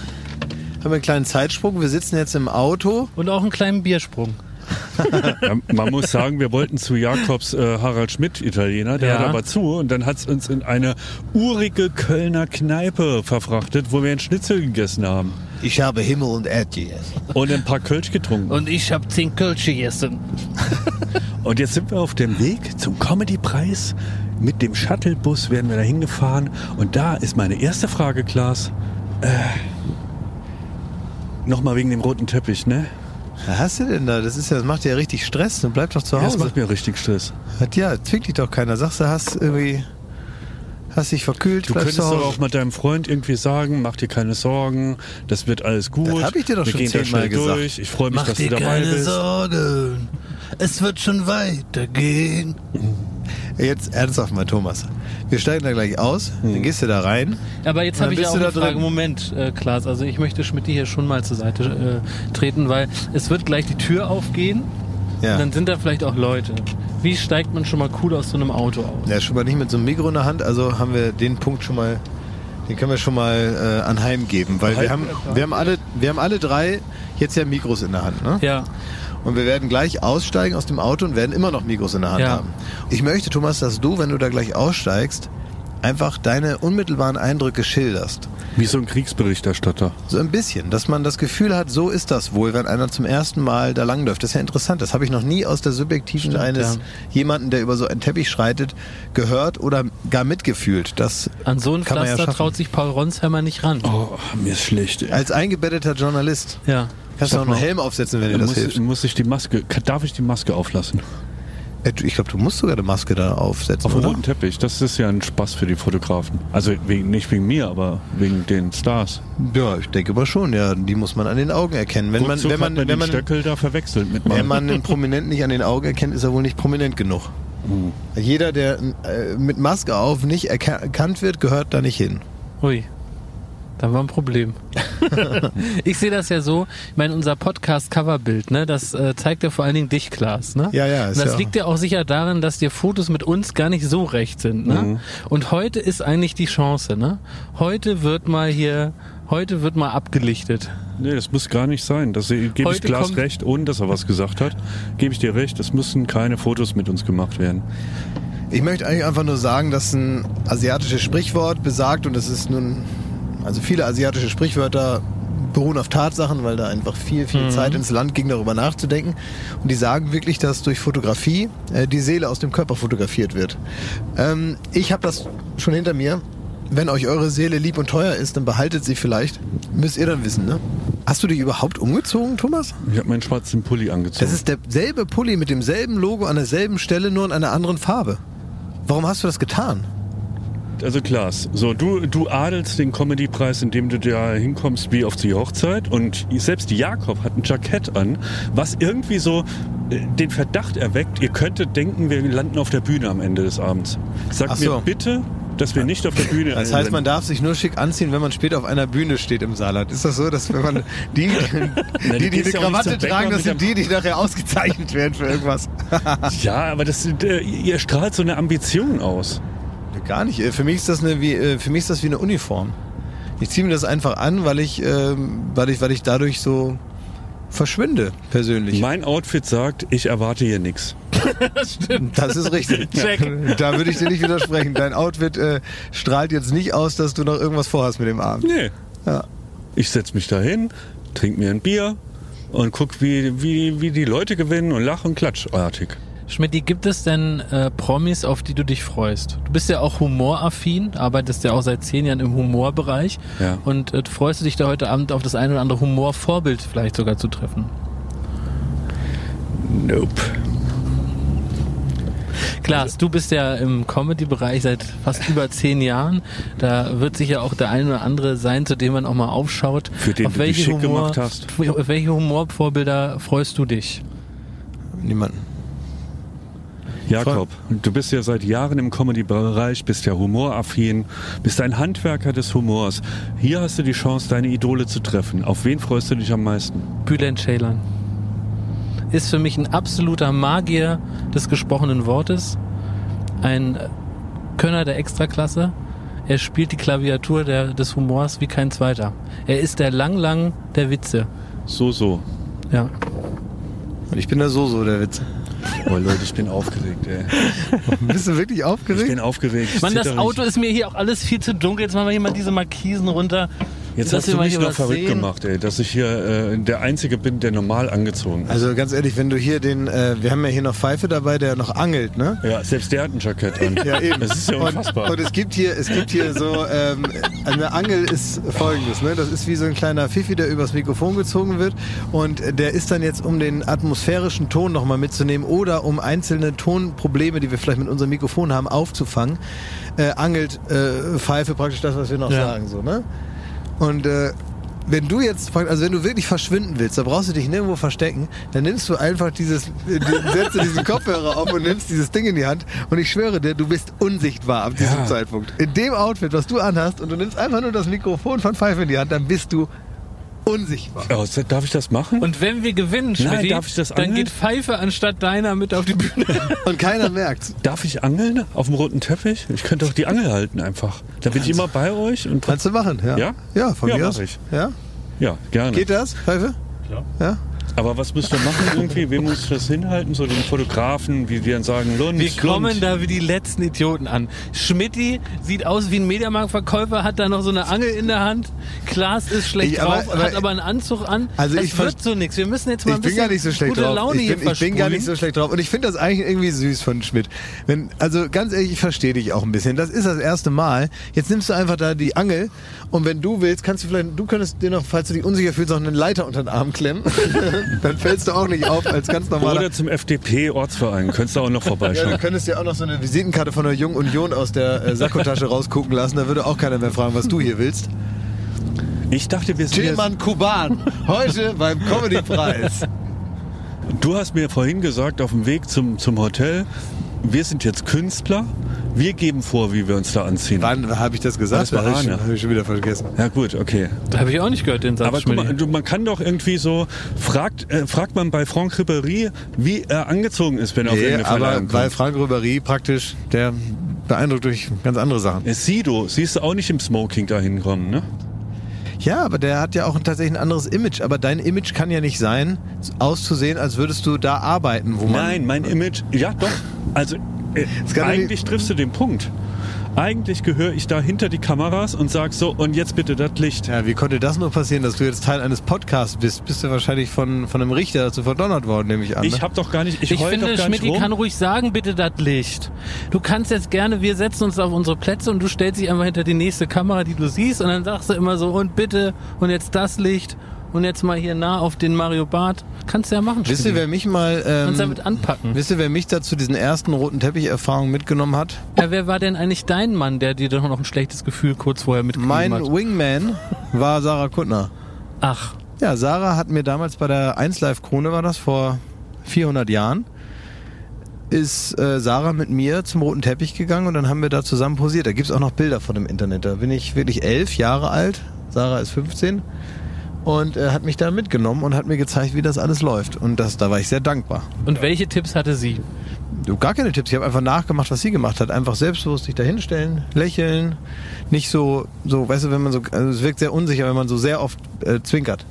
wir einen kleinen Zeitsprung. Wir sitzen jetzt im Auto. Und auch einen kleinen Biersprung. Ja, man muss sagen, wir wollten zu Jakobs äh, Harald Schmidt Italiener, der Ja. hat aber zu und dann hat's uns in eine urige Kölner Kneipe verfrachtet, wo wir einen Schnitzel gegessen haben Ich habe Himmel und Erd gegessen. und ein paar Kölsch getrunken. Und ich habe zehn Kölsche gegessen. Und jetzt sind wir auf dem Weg zum Comedy-Preis. Mit dem Shuttlebus werden wir da hingefahren. Und da ist meine erste Frage, Klaas. Äh, Nochmal wegen dem roten Teppich, ne? Was hast du denn da? Das ist ja, das macht dir ja richtig Stress. Dann bleib doch zu Das Hause. macht mir richtig Stress. Hat ja, zwingt dich doch keiner. Sagst du, hast irgendwie, hast dich verkühlt, Du könntest aber Hause. auch mit deinem Freund irgendwie sagen, mach dir keine Sorgen, das wird alles gut. Das hab ich dir doch wir schon zehnmal gesagt. durch. Ich freue mich, dass du dabei bist. Sorgen. Es wird schon weitergehen. Jetzt ernsthaft mal, Thomas. Wir steigen da gleich aus, dann gehst du da rein. Aber jetzt habe ich bist auch eine Frage. drin. Moment, äh, Klaas. Also ich möchte Schmidt hier schon mal zur Seite äh, treten, weil es wird gleich die Tür aufgehen. Ja. Und dann sind da vielleicht auch Leute. Wie steigt man schon mal cool aus so einem Auto aus? Ja, schon mal nicht mit so einem Mikro in der Hand, also haben wir den Punkt schon mal, den können wir schon mal äh, anheimgeben, weil wir haben, wir haben alle, wir haben alle drei jetzt ja Mikros in der Hand, ne? Ja. Und wir werden gleich aussteigen aus dem Auto und werden immer noch Mikros in der Hand Ja. haben. Ich möchte, Thomas, dass du, wenn du da gleich aussteigst, einfach deine unmittelbaren Eindrücke schilderst. Wie so ein Kriegsberichterstatter. So ein bisschen, dass man das Gefühl hat, so ist das wohl, wenn einer zum ersten Mal da langläuft. Das ist ja interessant. Das habe ich noch nie aus der subjektiven Stimmt, eines ja. jemanden, der über so einen Teppich schreitet, gehört oder gar mitgefühlt. Das An so ein Kann man ja Pflaster schaffen. traut sich Paul Ronsheimer nicht ran. Oh, mir ist schlecht. ey. als eingebetteter Journalist Ja. Kannst du auch einen. Helm aufsetzen, wenn dir das muss, hilft. muss ich die Maske, darf ich die Maske auflassen? Äh, du- Ich glaube, du musst sogar eine Maske da aufsetzen, Auf dem roten Teppich. Das ist ja ein Spaß für die Fotografen. Also wegen, nicht wegen mir, aber wegen den Stars. Ja, ich denke aber schon. Ja, die muss man an den Augen erkennen. Wenn man, Ruckzuck wenn man, man wenn den man, Stöckel da verwechselt mit wenn man einen Prominenten nicht an den Augen erkennt, ist er wohl nicht prominent genug. Jeder, der äh, mit Maske auf nicht erka- erkannt wird, gehört da nicht hin. Ui. Da war ein Problem. ich sehe das ja so, ich meine, unser Podcast-Coverbild, ne, das äh, zeigt ja vor allen Dingen dich, Klaas, ne? Ja, ja, Und das ja- liegt ja auch sicher daran, dass dir Fotos mit uns gar nicht so recht sind, ne? Mhm. Und heute ist eigentlich die Chance, ne? Heute wird mal hier, heute wird mal abgelichtet. Nee, das muss gar nicht sein. Das gebe ich kommt- recht, ohne dass er was gesagt hat. Gebe ich dir recht, es müssen keine Fotos mit uns gemacht werden. Ich möchte eigentlich einfach nur sagen, dass ein asiatisches Sprichwort besagt, und das ist nun, also viele asiatische Sprichwörter beruhen auf Tatsachen, weil da einfach viel, viel Zeit ins Land ging, darüber nachzudenken. Und die sagen wirklich, dass durch Fotografie äh, die Seele aus dem Körper fotografiert wird. Ähm, ich habe das schon hinter mir. Wenn euch eure Seele lieb und teuer ist, dann behaltet sie vielleicht. Müsst ihr dann wissen, ne? Hast du dich überhaupt umgezogen, Thomas? Ich habe meinen schwarzen Pulli angezogen. Das ist derselbe Pulli mit demselben Logo an derselben Stelle, nur in einer anderen Farbe. Warum hast du das getan? Also Klaas, so du, du adelst den Comedy-Preis, indem du da hinkommst wie auf die Hochzeit und selbst Jakob hat ein Jackett an, was irgendwie so äh, den Verdacht erweckt, ihr könntet denken, wir landen auf der Bühne am Ende des Abends. Sag so. mir bitte, dass wir nicht auf der Bühne Das heißt, man landen. darf sich nur schick anziehen, wenn man später auf einer Bühne steht im Saarland. Ist das so, dass wenn man die, die, die, die nicht Krawatte tragen, das sind die, die nachher ausgezeichnet werden für irgendwas? Ja, aber das, äh, ihr strahlt so eine Ambition aus. Gar nicht. Äh, Für mich ist das eine, wie, äh, für mich ist das wie eine Uniform. Ich ziehe mir das einfach an, weil ich, ähm, weil ich, weil ich dadurch so verschwinde, persönlich. Mein Outfit sagt, ich erwarte hier nichts. Das ist richtig. Da würde ich dir nicht widersprechen. Dein Outfit äh, strahlt jetzt nicht aus, dass du noch irgendwas vorhast mit dem Abend. Nee. Ja. Ich setz mich da hin, trink mir ein Bier und guck, wie, wie, wie die Leute gewinnen und lach und klatschartig. Schmidti, gibt es denn äh, Promis, auf die du dich freust? Du bist ja auch humoraffin, arbeitest ja auch seit zehn Jahren im Humorbereich. Ja. Und äh, freust du dich da heute Abend auf das ein oder andere Humorvorbild vielleicht sogar zu treffen? Nope. Klaas, du bist ja im Comedy-Bereich seit fast über zehn Jahren. Da wird sicher auch der ein oder andere sein, zu dem man auch mal aufschaut. Für den auf du dich welche schick Humor, gemacht hast. Auf welche Humorvorbilder freust du dich? Niemanden. Jakob, du bist ja seit Jahren im Comedy-Bereich, bist ja humoraffin, bist ein Handwerker des Humors. Hier hast du die Chance, deine Idole zu treffen. Auf wen freust du dich am meisten? Bülent Ceylan. Ist für mich ein absoluter Magier des gesprochenen Wortes. Ein Könner der Extraklasse. Er spielt die Klaviatur der, des Humors wie kein zweiter. Er ist der Lang Lang der Witze. So, so. Ja. Und ich bin da so, so der Witz. Oh Leute, ich bin aufgeregt, ey. Bist du wirklich Ich aufgeregt? bin aufgeregt. Ich Mann, das Auto ist mir hier auch alles viel zu dunkel. Jetzt machen wir hier mal diese Markisen runter. Jetzt hast du mich noch verrückt sehen. gemacht, ey, dass ich hier äh, der Einzige bin, der normal angezogen ist. Also ganz ehrlich, wenn du hier den, äh, wir haben ja hier noch Pfeife dabei, der noch angelt, ne? ja, selbst der hat ein Jackett an. Ja, eben. Das ist ja unfassbar. Und, und es gibt hier, es gibt hier so, ähm, eine Angel ist folgendes, ne? Das ist wie so ein kleiner Fifi, der übers Mikrofon gezogen wird und der ist dann jetzt, um den atmosphärischen Ton nochmal mitzunehmen oder um einzelne Tonprobleme, die wir vielleicht mit unserem Mikrofon haben, aufzufangen, äh, angelt äh, Pfeife praktisch das, was wir noch Ja. sagen, so, ne? Und äh, wenn du jetzt, also wenn du wirklich verschwinden willst, da brauchst du dich nirgendwo verstecken, dann nimmst du einfach dieses, äh, setzt diesen Kopfhörer auf und nimmst dieses Ding in die Hand und ich schwöre dir, du bist unsichtbar ab diesem Ja. Zeitpunkt. In dem Outfit, was du anhast und du nimmst einfach nur das Mikrofon von Pfeife in die Hand, dann bist du unsichtbar. Oh, darf ich das machen? Und wenn wir gewinnen, Nein, Schmidti, darf ich das dann geht Pfeife anstatt deiner mit auf die Bühne. Und keiner merkt's. Darf ich angeln auf dem roten Teppich? Ich könnte doch die Angel halten einfach. Da bin ich immer bei euch und Kannst du machen, ja. Ja? Ja, von Ja, mir aus. ich. Ja? ja, gerne. Geht das, Pfeife? Klar. Ja? Aber was müsst ihr machen irgendwie? Wem muss ich das hinhalten? So den Fotografen, wie die dann sagen, Lund, Wir kommen Lund. da wie die letzten Idioten an. Schmidti sieht aus wie ein Mediamarktverkäufer, hat da noch so eine Angel in der Hand. Klaas ist schlecht Ich- aber- drauf, aber- hat aber einen Anzug an. Also das ich wird so nichts. Wir müssen jetzt mal Ich ein bin bisschen gar nicht so schlecht gute drauf. Laune ich, hier bin, ich bin gar nicht so schlecht drauf. Und ich finde das eigentlich irgendwie süß von Schmidt. Wenn, also ganz ehrlich, ich verstehe dich auch ein bisschen. Das ist das erste Mal. Jetzt nimmst du einfach da die Angel und wenn du willst, kannst du vielleicht, du könntest dir noch, falls du dich unsicher fühlst, noch eine Leiter unter den Arm klemmen. dann fällst du auch nicht auf als ganz normaler. Oder zum FDP-Ortsverein. Könntest du auch noch Ja, vorbeischauen. du könntest ja auch noch so eine Visitenkarte von der Jungen Union aus der äh, Sakkotasche rausgucken lassen. Da würde auch keiner mehr fragen, was du hier willst. Ich dachte, wir sind Tilman Kuban, heute beim Comedy-Preis. Du hast mir vorhin gesagt, auf dem Weg zum, zum Hotel, wir sind jetzt Künstler. Wir geben vor, wie wir uns da anziehen. Wann habe ich das gesagt? Das war hab ich, schon- hab ich schon wieder vergessen. Ja gut, okay. Da habe ich auch nicht gehört, den Satz. Aber guck mal, man kann doch irgendwie so, fragt, äh, fragt man bei Franck Ribéry, wie er angezogen ist, wenn er auf Nee, irgendeine aber Verleihung weil kommt. Frank Ribéry praktisch, der beeindruckt durch ganz andere Sachen. Äh, Sido, siehst du auch nicht im Smoking da hinkommen, ne? Ja, aber der hat ja auch tatsächlich ein anderes Image. Aber dein Image kann ja nicht sein, auszusehen, als würdest du da arbeiten, wo man. Nein, mein Image, ja doch. Also äh, eigentlich triffst du den Punkt. Eigentlich gehöre ich da hinter die Kameras und sag so, und jetzt bitte das Licht. Ja, wie konnte das nur passieren, dass du jetzt Teil eines Podcasts bist? Bist du wahrscheinlich von, von einem Richter dazu verdonnert worden, nehme ich an. Ich ne? habe doch gar nicht, ich, Ich finde, Schmidt rum. kann ruhig sagen, bitte das Licht. Du kannst jetzt gerne, wir setzen uns auf unsere Plätze und du stellst dich einfach hinter die nächste Kamera, die du siehst und dann sagst du immer so, und bitte, und jetzt das Licht und jetzt mal hier nah auf den Mario Bart. Kannst du ja machen, Wisst ihr, wer mich mal. Ähm, Kannst damit anpacken. wisst ihr, wer mich da zu diesen ersten roten Teppich-Erfahrungen mitgenommen hat? Ja, wer war denn eigentlich dein Mann, der dir doch noch ein schlechtes Gefühl kurz vorher mitgegeben Mein hat? Wingman war Sarah Kuttner. Ach, Ja, Sarah hat mir damals bei der 1 Live Krone war das vor 400 Jahren ist äh, Sarah mit mir zum roten Teppich gegangen und dann haben wir da zusammen posiert. Da gibt's auch noch Bilder von dem Internet. Da bin ich wirklich elf Jahre alt. Sarah ist 15 und äh, hat mich da mitgenommen und hat mir gezeigt, wie das alles läuft. Und das, da war ich sehr dankbar. und welche Tipps hatte sie? Du, gar keine Tipps. Ich habe einfach nachgemacht, was sie gemacht hat. Einfach selbstbewusst sich da hinstellen, lächeln. Nicht so, so, weißt du, wenn man so, also es wirkt sehr unsicher, wenn man so sehr oft äh, zwinkert.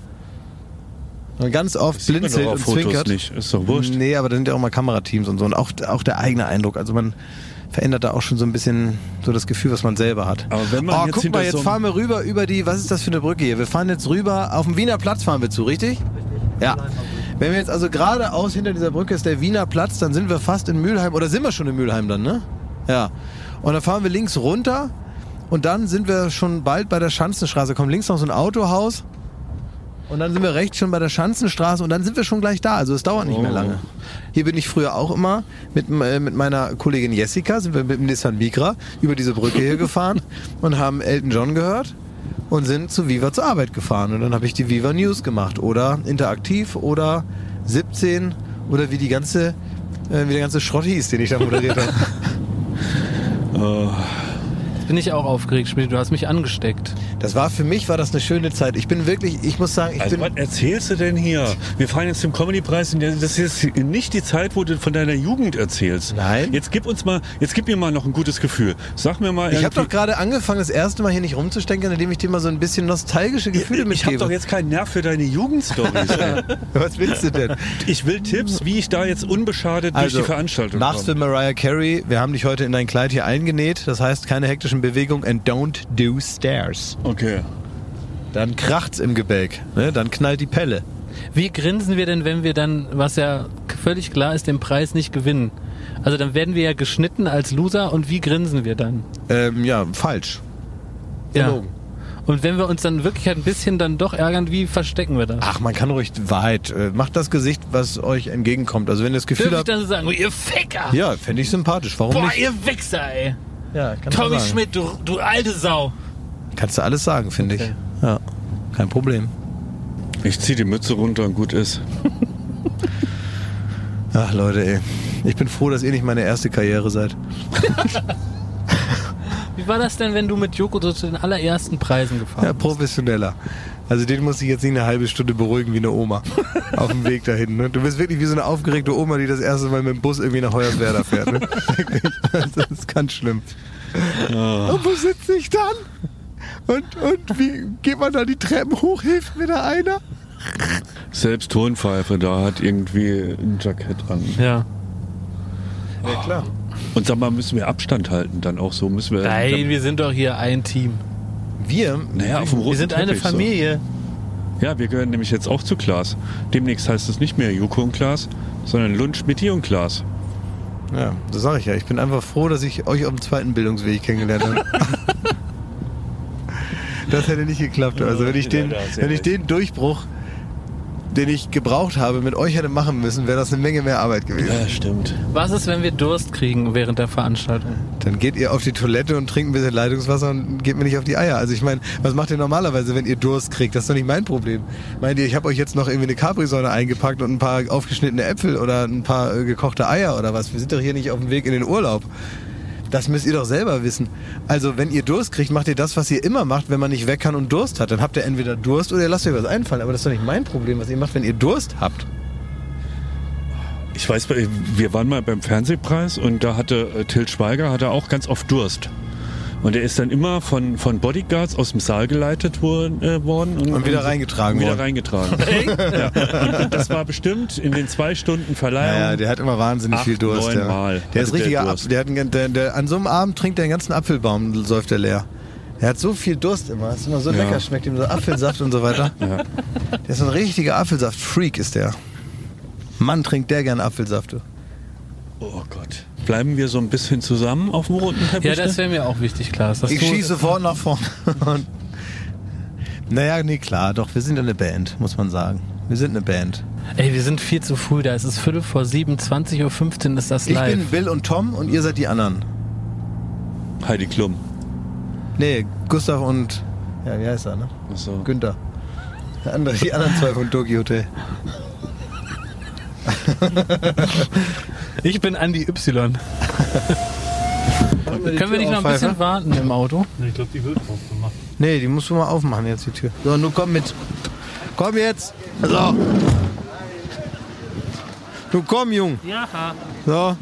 Und ganz oft Sieht man blinzelt und Fotos zwinkert. nicht. Ist doch wurscht. Nee, aber da sind ja auch mal Kamerateams und so. Und auch, auch der eigene Eindruck. Also man verändert da auch schon so ein bisschen so das Gefühl, was man selber hat. Aber wenn man oh, jetzt guck hinter mal, jetzt so fahren wir rüber über die, was ist das für eine Brücke hier? Wir fahren jetzt rüber, auf dem Wiener Platz fahren wir zu, richtig? Ja. Wenn wir jetzt also geradeaus hinter dieser Brücke ist der Wiener Platz, dann sind wir fast in Mülheim, oder sind wir schon in Mülheim dann, ne? Ja. Und dann fahren wir links runter und dann sind wir schon bald bei der Schanzenstraße. Kommt links noch so ein Autohaus und dann sind wir rechts schon bei der Schanzenstraße und dann sind wir schon gleich da. Also es dauert nicht mehr Oh. lange. Hier bin ich früher auch immer mit, äh, mit meiner Kollegin Jessica, sind wir mit dem Nissan Micra über diese Brücke hier gefahren und haben Elton John gehört und sind zu Viva zur Arbeit gefahren. Und dann habe ich die Viva News gemacht oder Interaktiv oder 17 oder wie die ganze, äh, wie der ganze Schrott hieß, den ich da moderiert habe. Jetzt bin ich auch aufgeregt, Schmidt. Du hast mich angesteckt. Das war für mich war das eine schöne Zeit. Ich bin wirklich, ich muss sagen, ich Also bin was erzählst du denn hier? Wir fahren jetzt zum Comedy-Preis und das ist nicht die Zeit, wo du von deiner Jugend erzählst. Nein. Jetzt gib uns mal, jetzt gib mir mal noch ein gutes Gefühl. Sag mir mal Ich habe irgendwie- doch gerade angefangen, das erste Mal hier nicht rumzustecken, indem ich dir mal so ein bisschen nostalgische Gefühle ich habe mitgebe. doch jetzt keinen Nerv für deine Jugendstories. Was willst du denn? ich will Tipps, wie ich da jetzt unbeschadet durch die Veranstaltung Also, machst du komme. Mariah Carey, wir haben dich heute in dein Kleid hier eingenäht, das heißt keine hektischen Bewegungen and don't do stairs. Okay. Dann kracht's im Gebälk, ne? dann knallt die Pelle. Wie grinsen wir denn, wenn wir dann, was ja völlig klar ist, den Preis nicht gewinnen? Also dann werden wir ja geschnitten als Loser und wie grinsen wir dann? Ähm, ja, falsch. Ja. Verlogen. Und wenn wir uns dann wirklich ein bisschen dann doch ärgern, wie verstecken wir das? Ach, man kann ruhig Wahrheit. Äh, macht das Gesicht, was euch entgegenkommt. Also wenn ihr das Gefühl ich habt, dann so sagen, ihr Ficker! ja, fände ich sympathisch. Warum Boah, nicht? ihr Wichser, ey! Ja, kannst du Tommy sagen. Schmidt, du, du alte Sau! Kannst du alles sagen, finde Okay. ich. Ja, kein Problem. Ich zieh die Mütze runter und gut ist. Ach Leute, ey. Ich bin froh, dass ihr nicht meine erste Karriere seid. Wie war das denn, wenn du mit Joko so zu den allerersten Preisen gefahren Ja, bist? Also den muss ich jetzt nicht eine halbe Stunde beruhigen wie eine Oma auf dem Weg dahin. Ne? Du bist wirklich wie so eine aufgeregte Oma, die das erste Mal mit dem Bus irgendwie nach Hoyerswerda fährt. Ne? Das ist ganz schlimm. Und wo sitze ich dann? Und, und wie geht man da die Treppen hoch? Hilft mir da einer? Selbst Tonpfeife da hat irgendwie ein Jackett an. Ja. Ja, klar. Und sag mal, müssen wir Abstand halten dann auch so? Müssen wir Nein, wir sind doch hier ein Team. Wir? naja, auf dem roten Wir sind eine Teppich, Familie. So. Ja, wir gehören nämlich jetzt auch zu Klaas. Demnächst heißt es nicht mehr Joko und Klaas, sondern Lunch mit dir und Klaas. Ja, das sage ich ja. Ich bin einfach froh, dass ich euch auf dem zweiten Bildungsweg kennengelernt habe. Das hätte nicht geklappt. Also wenn ich den, wenn ich den Durchbruch den ich gebraucht habe, mit euch hätte machen müssen, wäre das eine Menge mehr Arbeit gewesen. Ja, stimmt. Was ist, wenn wir Durst kriegen während der Veranstaltung? Dann geht ihr auf die Toilette und trinkt ein bisschen Leitungswasser und geht mir nicht auf die Eier. Also ich meine, was macht ihr normalerweise, wenn ihr Durst kriegt? Das ist doch nicht mein Problem. Meint ihr, ich habe euch jetzt noch irgendwie eine Capri-Sonne eingepackt und ein paar aufgeschnittene Äpfel oder ein paar äh, gekochte Eier oder was? Wir sind doch hier nicht auf dem Weg in den Urlaub. Das müsst ihr doch selber wissen. Also wenn ihr Durst kriegt, macht ihr das, was ihr immer macht, wenn man nicht weg kann und Durst hat. Dann habt ihr entweder Durst oder ihr lasst euch was einfallen. Aber das ist doch nicht mein Problem, was ihr macht, wenn ihr Durst habt. Ich weiß, wir waren mal beim Fernsehpreis und da hatte äh, Till Schweiger hatte auch ganz oft Durst. Und er ist dann immer von, von Bodyguards aus dem Saal geleitet worden, äh, worden Und wieder reingetragen wieder worden. reingetragen. ja. Und das war bestimmt in den zwei Stunden Verleihung. Ja, ja, der hat immer wahnsinnig Acht, viel Durst. neun ja. Mal Der ist richtiger Durst. der hat einen, der, der, An so einem Abend trinkt der den ganzen Apfelbaum, säuft er leer. Er hat so viel Durst immer. Das ist immer so lecker, schmeckt ihm so Apfelsaft und so weiter. Der ist so ein richtiger Apfelsaft-Freak, ist der. Mann, trinkt der gerne Apfelsaft. du. Oh Gott. Bleiben wir so ein bisschen zusammen auf dem roten Teppich? Ja, das wäre mir auch wichtig, Klaas. dass Ich schieße sofort nach vorne. Naja, nee, klar, doch, wir sind eine Band, muss man sagen. Wir sind eine Band. Ey, wir sind viel zu früh da. Es ist Viertel vor sieben, 20.15 Uhr ist das Ich live. bin Bill und Tom und ihr seid die anderen. Heidi Klum. Nee, Gustav und. Ja, wie heißt er, ne? So. Günther. Der andere, die anderen zwei von Tokyo Hotel. Ich bin Andi Y. Können wir nicht noch ein bisschen warten im Auto? Ich glaube, die wird aufgemacht. Nee, die musst du mal aufmachen jetzt, die Tür. So, nun komm mit. Komm jetzt. So. Du komm, Jung. Ja. So.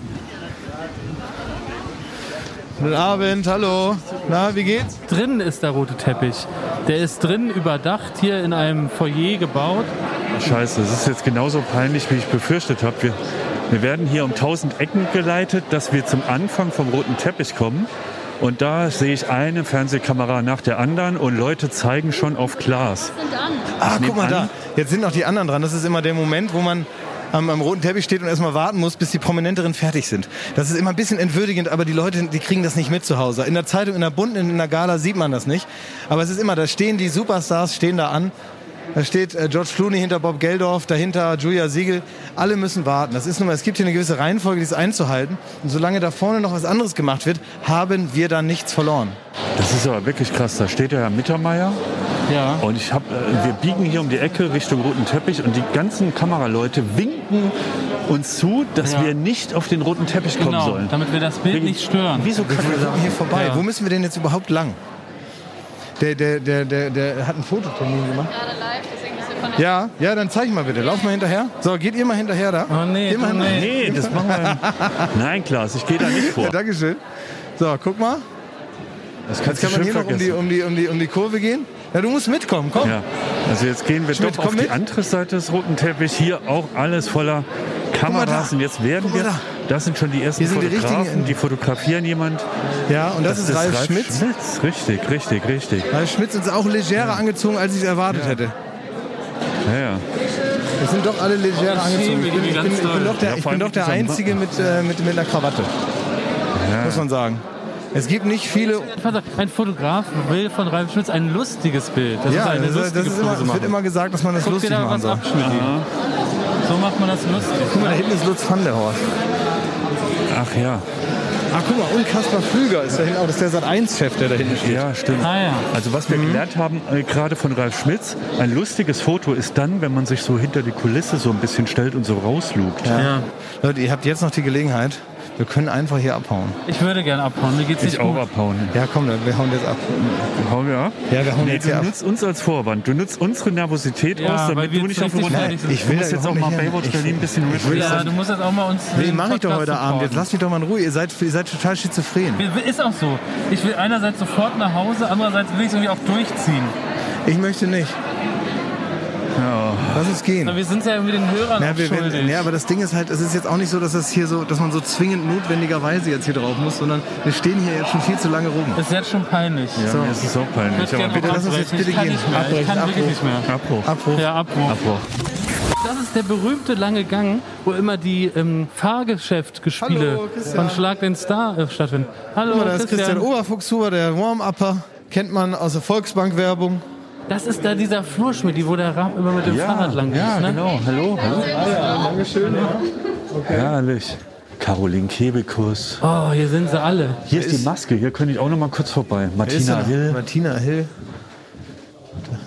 Guten Abend, hallo. Na, wie geht's? Drinnen ist der rote Teppich. Der ist drinnen überdacht, hier in einem Foyer gebaut. Scheiße, das ist jetzt genauso peinlich, wie ich befürchtet habe. Wir, wir werden hier um tausend Ecken geleitet, dass wir zum Anfang vom roten Teppich kommen. Und da sehe ich eine Fernsehkamera nach der anderen und Leute zeigen schon auf Glas. Ah, guck mal an. da. Jetzt sind noch die anderen dran. Das ist immer der Moment, wo man am, am roten Teppich steht und erstmal warten muss, bis die Prominenteren fertig sind. Das ist immer ein bisschen entwürdigend, aber die Leute, die kriegen das nicht mit zu Hause. In der Zeitung, in der Bunten, in der Gala sieht man das nicht. Aber es ist immer, da stehen die Superstars, stehen da an. Da steht äh, George Clooney hinter Bob Geldorf, dahinter Julia Siegel. Alle müssen warten. Das ist nun mal, es gibt hier eine gewisse Reihenfolge, die ist einzuhalten. Und solange da vorne noch was anderes gemacht wird, haben wir da nichts verloren. Das ist aber wirklich krass. Da steht der Herr Mittermeier Ja. und ich hab, äh, wir biegen hier um die Ecke Richtung roten Teppich und die ganzen Kameraleute winken uns zu, dass Ja. wir nicht auf den roten Teppich kommen Genau, sollen. damit wir das Bild nicht stören. Wieso kann Wir kommen hier vorbei. Ja. Wo müssen wir denn jetzt überhaupt lang? Der, der, der, der, der hat einen Fototermin gemacht. Ja, ja, dann zeig mal bitte. Lauf mal hinterher. So, geht ihr mal hinterher da? Oh nee, hinterher. nee. Nee, das machen wir. Nein, Klaas, ich gehe da nicht vor. Ja, Dankeschön. So, guck mal. Das Jetzt kann man hier noch um die, um, die, um, die, um die Kurve gehen. Ja, du musst mitkommen, komm. Ja, also jetzt gehen wir Schmidt, doch auf die mit. andere Seite des roten Teppichs. Hier auch alles voller Kameras. Und jetzt werden wir, da. das sind schon die ersten die Fotografen, richtigen- die fotografieren jemand. Ja, und das, ist Ralf, Schmitz. Schmitz. Richtig, richtig, richtig. Ralf Schmitz ist auch legerer angezogen, als ich es erwartet hätte. Ja, ja. Es sind doch alle legerer angezogen. Ich bin, ich bin, ich bin doch der, Ja, ich bin doch der Einzige mit, äh, mit, mit einer Krawatte. Muss man sagen. Es gibt nicht viele Ein Fotograf will von Ralf Schmitz ein lustiges Bild. Das Ja, ist eine das, lustige das ist immer, es wird immer gesagt, dass man das Guck dir lustig da machen was soll. So macht man das lustig. Guck mal, da hinten ist Lutz van der Horst. Ach ja, Ach, guck mal, und Kaspar Flüger ist da hinten auch. Das ist der Sat1-Chef, der da hinten steht. ja, stimmt. Ah ja. Also was wir Mhm. gelernt haben, äh, gerade von Ralf Schmitz, ein lustiges Foto ist dann, wenn man sich so hinter die Kulisse so ein bisschen stellt und so rauslugt. ja. Leute, ihr habt jetzt noch die Gelegenheit. Wir können einfach hier abhauen. Ich würde gerne abhauen. Mir geht's nicht Ich auch gut. abhauen. Ja, komm, dann, wir hauen jetzt ab. Hauen wir ab? Ja, wir hauen Nee, jetzt du hier ab. nutzt uns als Vorwand. Du nutzt unsere Nervosität Ja, aus, damit du nicht auf fertig sind. Ich Du will jetzt auch mal nicht. Baywatch Berlin ein bisschen Ja, replacen. du musst jetzt auch mal uns. Nee, mach ich doch heute Abend. Jetzt supporten. lasst mich doch mal in Ruhe. Ihr seid, ihr seid total schizophren. Ist auch so. Ich will einerseits sofort nach Hause, andererseits will ich es irgendwie auch durchziehen. Ich möchte nicht. Lass es gehen. Na, wir sind ja mit den Hörern Ja, wir, wenn, ja, aber das Ding ist halt, es ist jetzt auch nicht so, dass das hier so, dass man so zwingend notwendigerweise jetzt hier drauf muss, sondern wir stehen hier jetzt schon viel zu lange rum. Das ist jetzt schon peinlich. Ja, So. mir ist es auch Ich peinlich. Aber bitte lass uns jetzt abbrechen. bitte ich kann gehen. nicht mehr. Ich Abbrechen, kann Abbruch. wirklich nicht mehr. Abbruch. Abbruch. Ja, Abbruch. Abbruch. Das ist der berühmte lange Gang, wo immer die ähm, Fahrgeschäftgespiele von Schlag den Star äh, stattfinden. Hallo, Guck mal, da ist Christian Christian. Oberfuchshuber, der Warm-Upper. Kennt man aus der Volksbank-Werbung. Das ist da dieser Flur, Schmidt, wo der Raab immer mit dem Fahrrad lang ja, ist, ne? genau. Hallo, hallo. Dankeschön. Herrlich. Caroline Kebekus. Oh, hier sind sie alle. Hier ist die Maske, hier könnte ich auch noch mal kurz vorbei. Martina Hill. Martina Hill.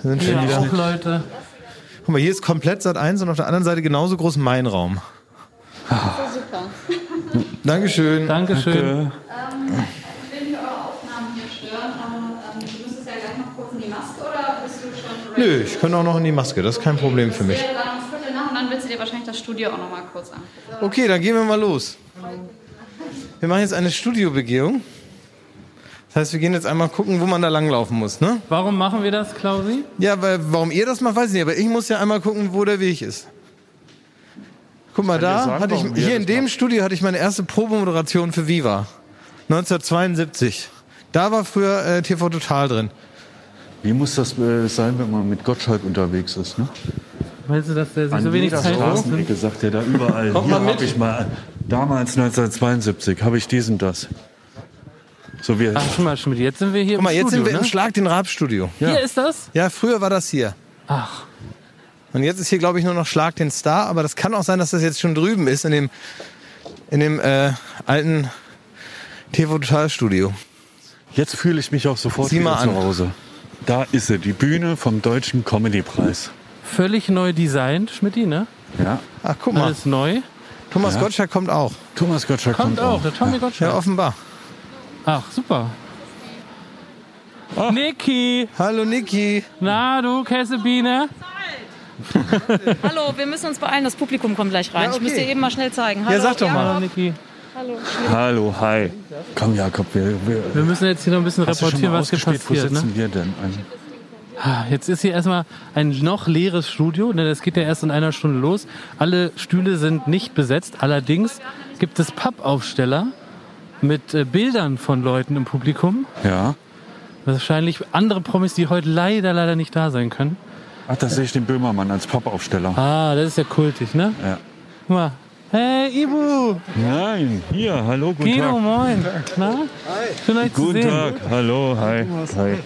Da sind Hier schon wieder. auch Leute. Guck mal, hier ist komplett Sat 1 und auf der anderen Seite genauso groß mein Raum. Super. Dankeschön. Dankeschön. Danke. Ich will nicht eure Aufnahmen hier stören, aber ähm, du müsstest ja gleich noch kurz in die Maske oder bist du schon ready? Nö, ich kann auch noch in die Maske, das ist kein Problem für mich. Dann und willst du dir wahrscheinlich das Studio auch noch mal kurz angucken. Okay, dann gehen wir mal los. Wir machen jetzt eine Studiobegehung. Das heißt, wir gehen jetzt einmal gucken, wo man da langlaufen muss, ne? Warum machen wir das, Klausi? Ja, weil, warum ihr das macht, weiß ich nicht, aber ich muss ja einmal gucken, wo der Weg ist. Guck mal, da sagen, hatte ich, hier in dem macht. Studio hatte ich meine erste Probemoderation für Viva. 1972. Da war früher äh, TV Total drin. Wie muss das äh, sein, wenn man mit Gottschalk unterwegs ist? Ne? Meinst du, dass der sich An so wenig Zeit? Straßenecke sagt er da überall. Kommt Hier mal mit. habe ich mal, damals 1972, habe ich diesen das. So wie, Ach, schon mal, Schmidt, jetzt sind wir hier Guck mal, im jetzt Studio, sind wir ne? im Schlag den Raab Studio. Hier ist das? Ja, früher war das hier. Ach, Und jetzt ist hier, glaube ich, nur noch Schlag den Star. Aber das kann auch sein, dass das jetzt schon drüben ist in dem, in dem äh, alten TV Total Studio. jetzt fühle ich mich auch sofort Sieh mal an. zu Hause. Da ist sie, die Bühne vom Deutschen Comedy-Preis. völlig neu designt, Schmidti, ne? Ja. Ach, guck mal. Alles neu. Thomas Ja. Gottschalk kommt auch. Thomas Gottschalk Kommt auch, der Tommy Ja, Gottschalk. offenbar. Ach, super. Niki, Hallo Niki. na du Kessebiene? Hallo, wir müssen uns beeilen, das Publikum kommt gleich rein. Ja, okay. Ich muss dir eben mal schnell zeigen. Hallo, Ja, sag doch mal. Hallo Niki. Hallo. Hallo, hi. Komm, Jakob, wir, wir Wir müssen jetzt hier noch ein bisschen reportieren, was hier passiert. Wo Ne? sitzen wir denn? Ein- Ah, Jetzt ist hier erstmal ein noch leeres Studio, denn es geht ja erst in einer Stunde los. Alle Stühle sind nicht besetzt. Allerdings gibt es Pappaufsteller mit äh, Bildern von Leuten im Publikum. Ja. Wahrscheinlich andere Promis, die heute leider, leider nicht da sein können. Ach, da sehe ich den Böhmermann als Pappaufsteller. Ah, das ist ja kultig, ne? Ja. Guck mal. Hey, Ibu! Nein, hier, hallo, guten Guido, Tag. moin! Na? Schön, euch zu Guten sehen. Tag, hallo, hi. hi.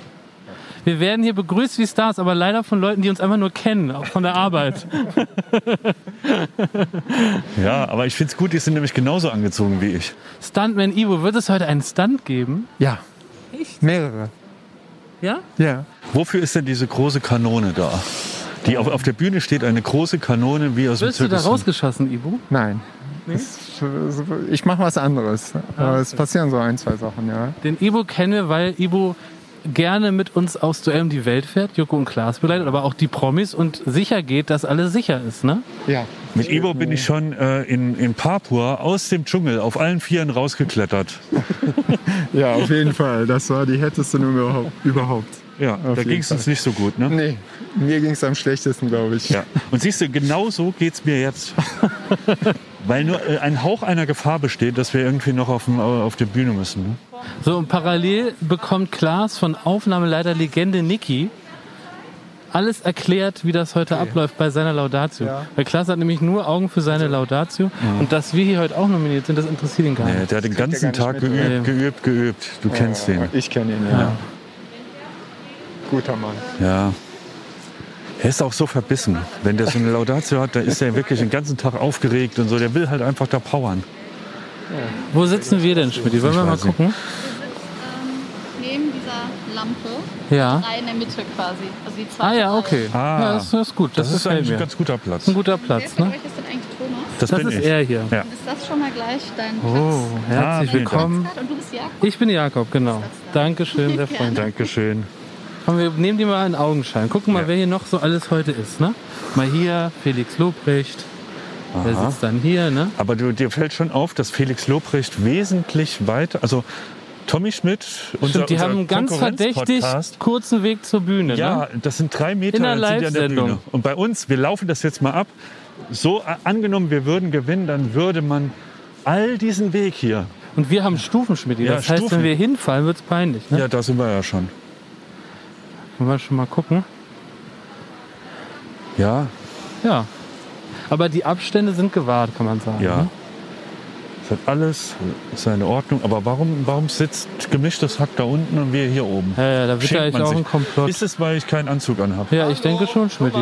Wir werden hier begrüßt wie Stars, aber leider von Leuten, die uns einfach nur kennen, auch von der Arbeit. Ja, aber ich finde es gut, die sind nämlich genauso angezogen wie ich. Stuntman Ivo, wird es heute einen Stunt geben? Ja. Mehrere. Ja? Ja. Wofür ist denn diese große Kanone da? Die auf, auf der Bühne steht eine große Kanone wie aus dem Wirst du da Zirkus. rausgeschossen, Ivo? Nein. Das, ich mache was anderes. Aber es passieren so ein, zwei Sachen, ja. Den Ivo kennen wir, weil Ivo gerne mit uns aufs Duell um die Welt fährt, Joko und Klaas begleitet, aber auch die Promis und sicher geht, dass alles sicher ist, ne? Ja. Mit Ivo bin ich schon äh, in, in Papua aus dem Dschungel auf allen Vieren rausgeklettert. Ja, auf jeden Fall. Das war die härteste Nummer überhaupt. Ja, Auf da ging es uns nicht so gut, ne? Nee, mir ging es am schlechtesten, glaube ich. Ja. Und siehst du, genau so geht's mir jetzt. Weil nur äh, ein Hauch einer Gefahr besteht, dass wir irgendwie noch auf, dem, auf der Bühne müssen. Ne? So, und parallel bekommt Klaas von Aufnahmeleiter Legende Niki alles erklärt, wie das heute abläuft bei seiner Laudatio. Weil Klaas hat nämlich nur Augen für seine Laudatio. Und dass wir hier heute auch nominiert sind, das interessiert ihn gar Nee, nicht. der hat den ganzen Tag geübt, geübt, geübt. Du kennst den. Ich kenne ihn, ja. Guter Mann. Ja. Er ist auch so verbissen. Wenn der so eine Laudatio hat, da ist er wirklich den ganzen Tag aufgeregt und so. Der will halt einfach da powern. Wo sitzen wir denn, Schmidt? Wollen wir mal weiß nicht. gucken? Neben dieser Lampe, Ja. drei in der Mitte quasi. Also die zwei Ah ja, okay. Ah. ja, das, das ist gut. Das, Das ist eigentlich mir. ein ganz guter Platz. ein guter Wer Platz, von ne? euch ist denn eigentlich Thomas? Das, Das bin ist ich. er hier. Ja. Ist das schon mal gleich dein Oh, Platz? Ah, herzlich Dank. willkommen. Und du bist Jakob? Ich bin Jakob, genau. Dankeschön, sehr freundlich. Dankeschön. Komm, wir nehmen die mal in Augenschein. Gucken mal, Ja. wer hier noch so alles heute ist, ne? Mal hier, Felix Lobrecht. Der Aha. sitzt dann hier, ne? Aber du, dir fällt schon auf, dass Felix Lobrecht wesentlich weiter, also Tommy Schmidt, unser, Stimmt, die haben einen ganz verdächtig kurzen Weg zur Bühne, Ja, ne? das sind drei Meter In der sind die an der Live-Sendung. Bühne. Und bei uns, wir laufen das jetzt mal ab. So angenommen, wir würden gewinnen, dann würde man all diesen Weg hier. Und wir haben Stufenschmidt. Ja, das heißt, Stufen. wenn wir hinfallen, wird's peinlich, ne? Ja, da sind wir ja schon. Wollen wir schon mal gucken? Ja, Ja. Aber die Abstände sind gewahrt, kann man sagen. ja. Ne? Das hat alles seine Ordnung. Aber warum, warum sitzt gemischtes Hack da unten und wir hier oben? Ja, ja, da wird ja auch sich. ein Komplott. Ist es, weil ich keinen Anzug anhabe? Ja, ich denke schon, Schmidt.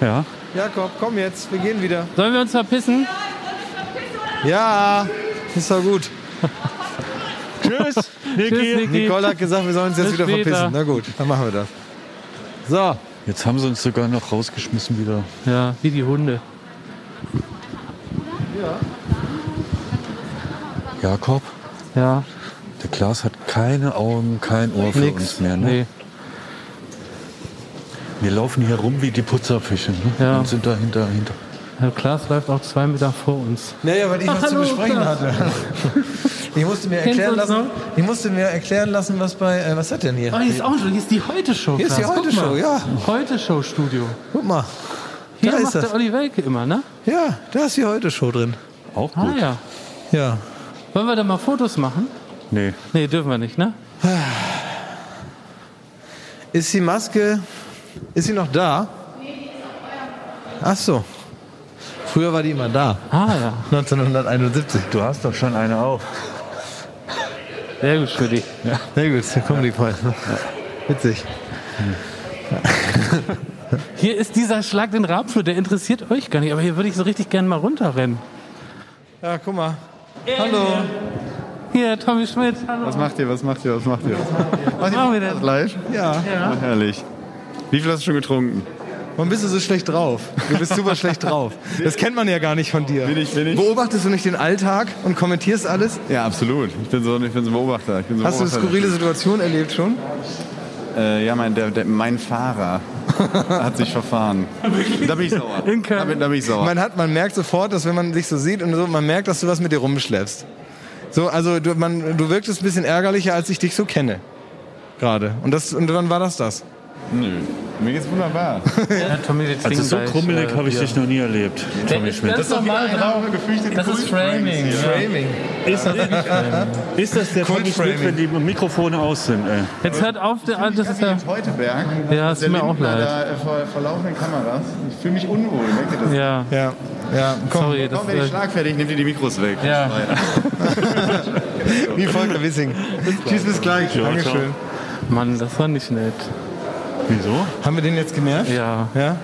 Ja. Jakob, komm jetzt, wir gehen wieder. Sollen wir uns verpissen? Ja, ist doch gut. Tschüss, Tschüss, Niki. Niki. Nicole hat gesagt, wir sollen uns jetzt Bis wieder später. verpissen. Na gut, dann machen wir das. So, Jetzt haben sie uns sogar noch rausgeschmissen wieder. Ja, wie die Hunde. Jakob, Ja, der Klaas hat keine Augen, kein Ohr für nix. uns mehr. Ne? Nee. Wir laufen hier rum wie die Putzerfische ne? Ja. und sind dahinter. Hinter. Herr Klaas läuft auch zwei Meter vor uns. naja, weil ich was zu hallo, besprechen Klaas. hatte. Ich musste mir erklären lassen, noch? ich musste mir erklären lassen, was bei, äh, was hat denn hier? Oh, hier ist auch schon, hier ist die Heute-Show. Hier ist die Heute-Show, ja. Heute-Show-Studio. Guck mal, Hier Da ist macht das. der Olli Welke immer, ne? ja, da ist die Heute-Show drin. Auch Ah gut. ja. Ja. Wollen wir da mal Fotos machen? Nee. Nee, dürfen wir nicht, ne? Ist die Maske, ist sie noch da? Ach so. Früher war die immer da. Ah ja. 1971. Du hast doch schon eine auf. Sehr gut, Schmidt. Sehr gut, der Comedy Point. Witzig. Hier ist dieser Schlag den Rabflur, der interessiert euch gar nicht, aber hier würde ich so richtig gerne mal runterrennen. Ja, guck mal. Hallo. Hier, Tommy Schmidt, hallo. Was macht ihr, was macht ihr, was macht ihr? Was machen wir denn? Live? Ja. Ja. Herrlich. Wie viel hast du schon getrunken? Warum bist du so schlecht drauf? Du bist super schlecht drauf. Das kennt man ja gar nicht von dir. Bin ich, bin ich? Beobachtest du nicht den Alltag und kommentierst alles? Ja, absolut. Ich bin so, ich bin so ein Beobachter. Bin so Hast du eine Beobachter. skurrile Situation erlebt schon? Äh, ja, mein, der, der, mein Fahrer hat sich verfahren. Da bin ich sauer. In Köln. Da bin, da bin ich sauer. Man, hat, man merkt sofort, dass wenn man sich so sieht und so, man merkt, dass du was mit dir rumschleppst. So, also du, man, du wirktest ein bisschen ärgerlicher, als ich dich so kenne. Gerade. Und, das, und wann war das das? Nö. Mir geht's wunderbar. Ja, Tommy, wir Also so krummelig äh, habe ich dich noch nie erlebt, Tommy Schmidt. Das ist normal drauf. Das ist Framing. Ja. Framing. Ist das, ist das der Tommy Schmidt, wenn die Mikrofone aus sind? Ey? Jetzt hört auf, der, das ist ja. Teuteberg. Ja, es Der tut mir auch leid. Da, äh, vor, vor laufenden Kameras. Ich fühle mich unwohl. Merkt ihr das? Ja, Ja, ja, komm. sorry. Das, Komm, wenn ich äh, schlagfertig, nehmt ihr die Mikros weg. Ja. Wie Volker Wissing. Tschüss, bis gleich. Ja, Dankeschön. Mann, das war nicht nett. Wieso? Haben wir den jetzt genervt? Ja, Ja?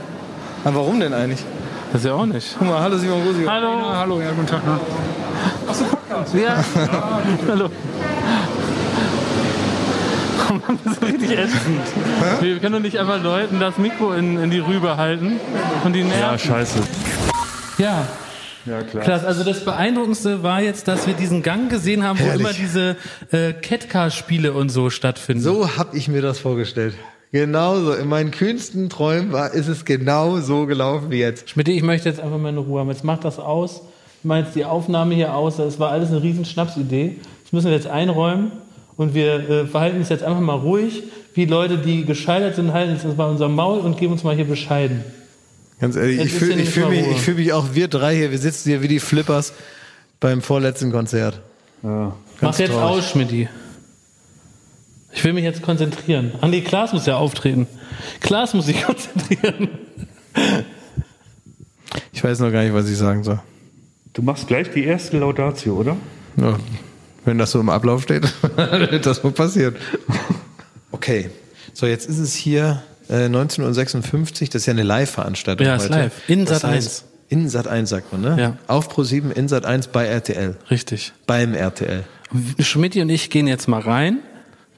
Aber warum denn eigentlich? das ist ja auch nicht. Guck mal, hallo Simon Rosio. Hallo. Hallo, ja, guten Tag. Ne? Ja. Hallo. Oh Mann, das ist richtig ätzend. Wir können doch nicht einfach Leuten das Mikro in, in die Rübe halten und die Ja, nerven. scheiße. Ja, Ja, klar. Also das Beeindruckendste war jetzt, dass wir diesen Gang gesehen haben, wo Herrlich. immer diese äh, Catcar-Spiele und so stattfinden. So habe ich mir das vorgestellt. Genauso. In meinen kühnsten Träumen war, ist es genau so gelaufen wie jetzt. Schmidt, ich möchte jetzt einfach mal eine Ruhe haben. Jetzt macht das aus. Ich mache jetzt die Aufnahme hier aus. Das war alles eine riesen Schnapsidee. Das müssen wir jetzt einräumen. Und wir äh, verhalten uns jetzt einfach mal ruhig. Wie Leute, die gescheitert sind, halten uns bei unserem Maul und geben uns mal hier bescheiden. Ganz ehrlich, Jetzt ich fühle ich fühl mich, ich fühl mich auch, wir drei hier, wir sitzen hier wie die Flippers beim vorletzten Konzert. Ja. Mach jetzt traurig. aus, Schmidti. Ich will mich jetzt konzentrieren. Andi, Klaas muss ja auftreten. Klaas muss sich konzentrieren. Ich weiß noch gar nicht, was ich sagen soll. Du machst gleich die erste Laudatio, oder? Ja, wenn das so im Ablauf steht, wird das wohl passieren. Okay, so jetzt ist es hier äh, 19.56 Uhr, das ist ja eine Live-Veranstaltung Ja, ist heute. live. In Sat.1. heißt, In Sat 1 sagt man, ne? Ja. Auf Pro 7 in Sat 1 bei RTL. Richtig. Beim RTL. Schmidti und ich gehen jetzt mal rein.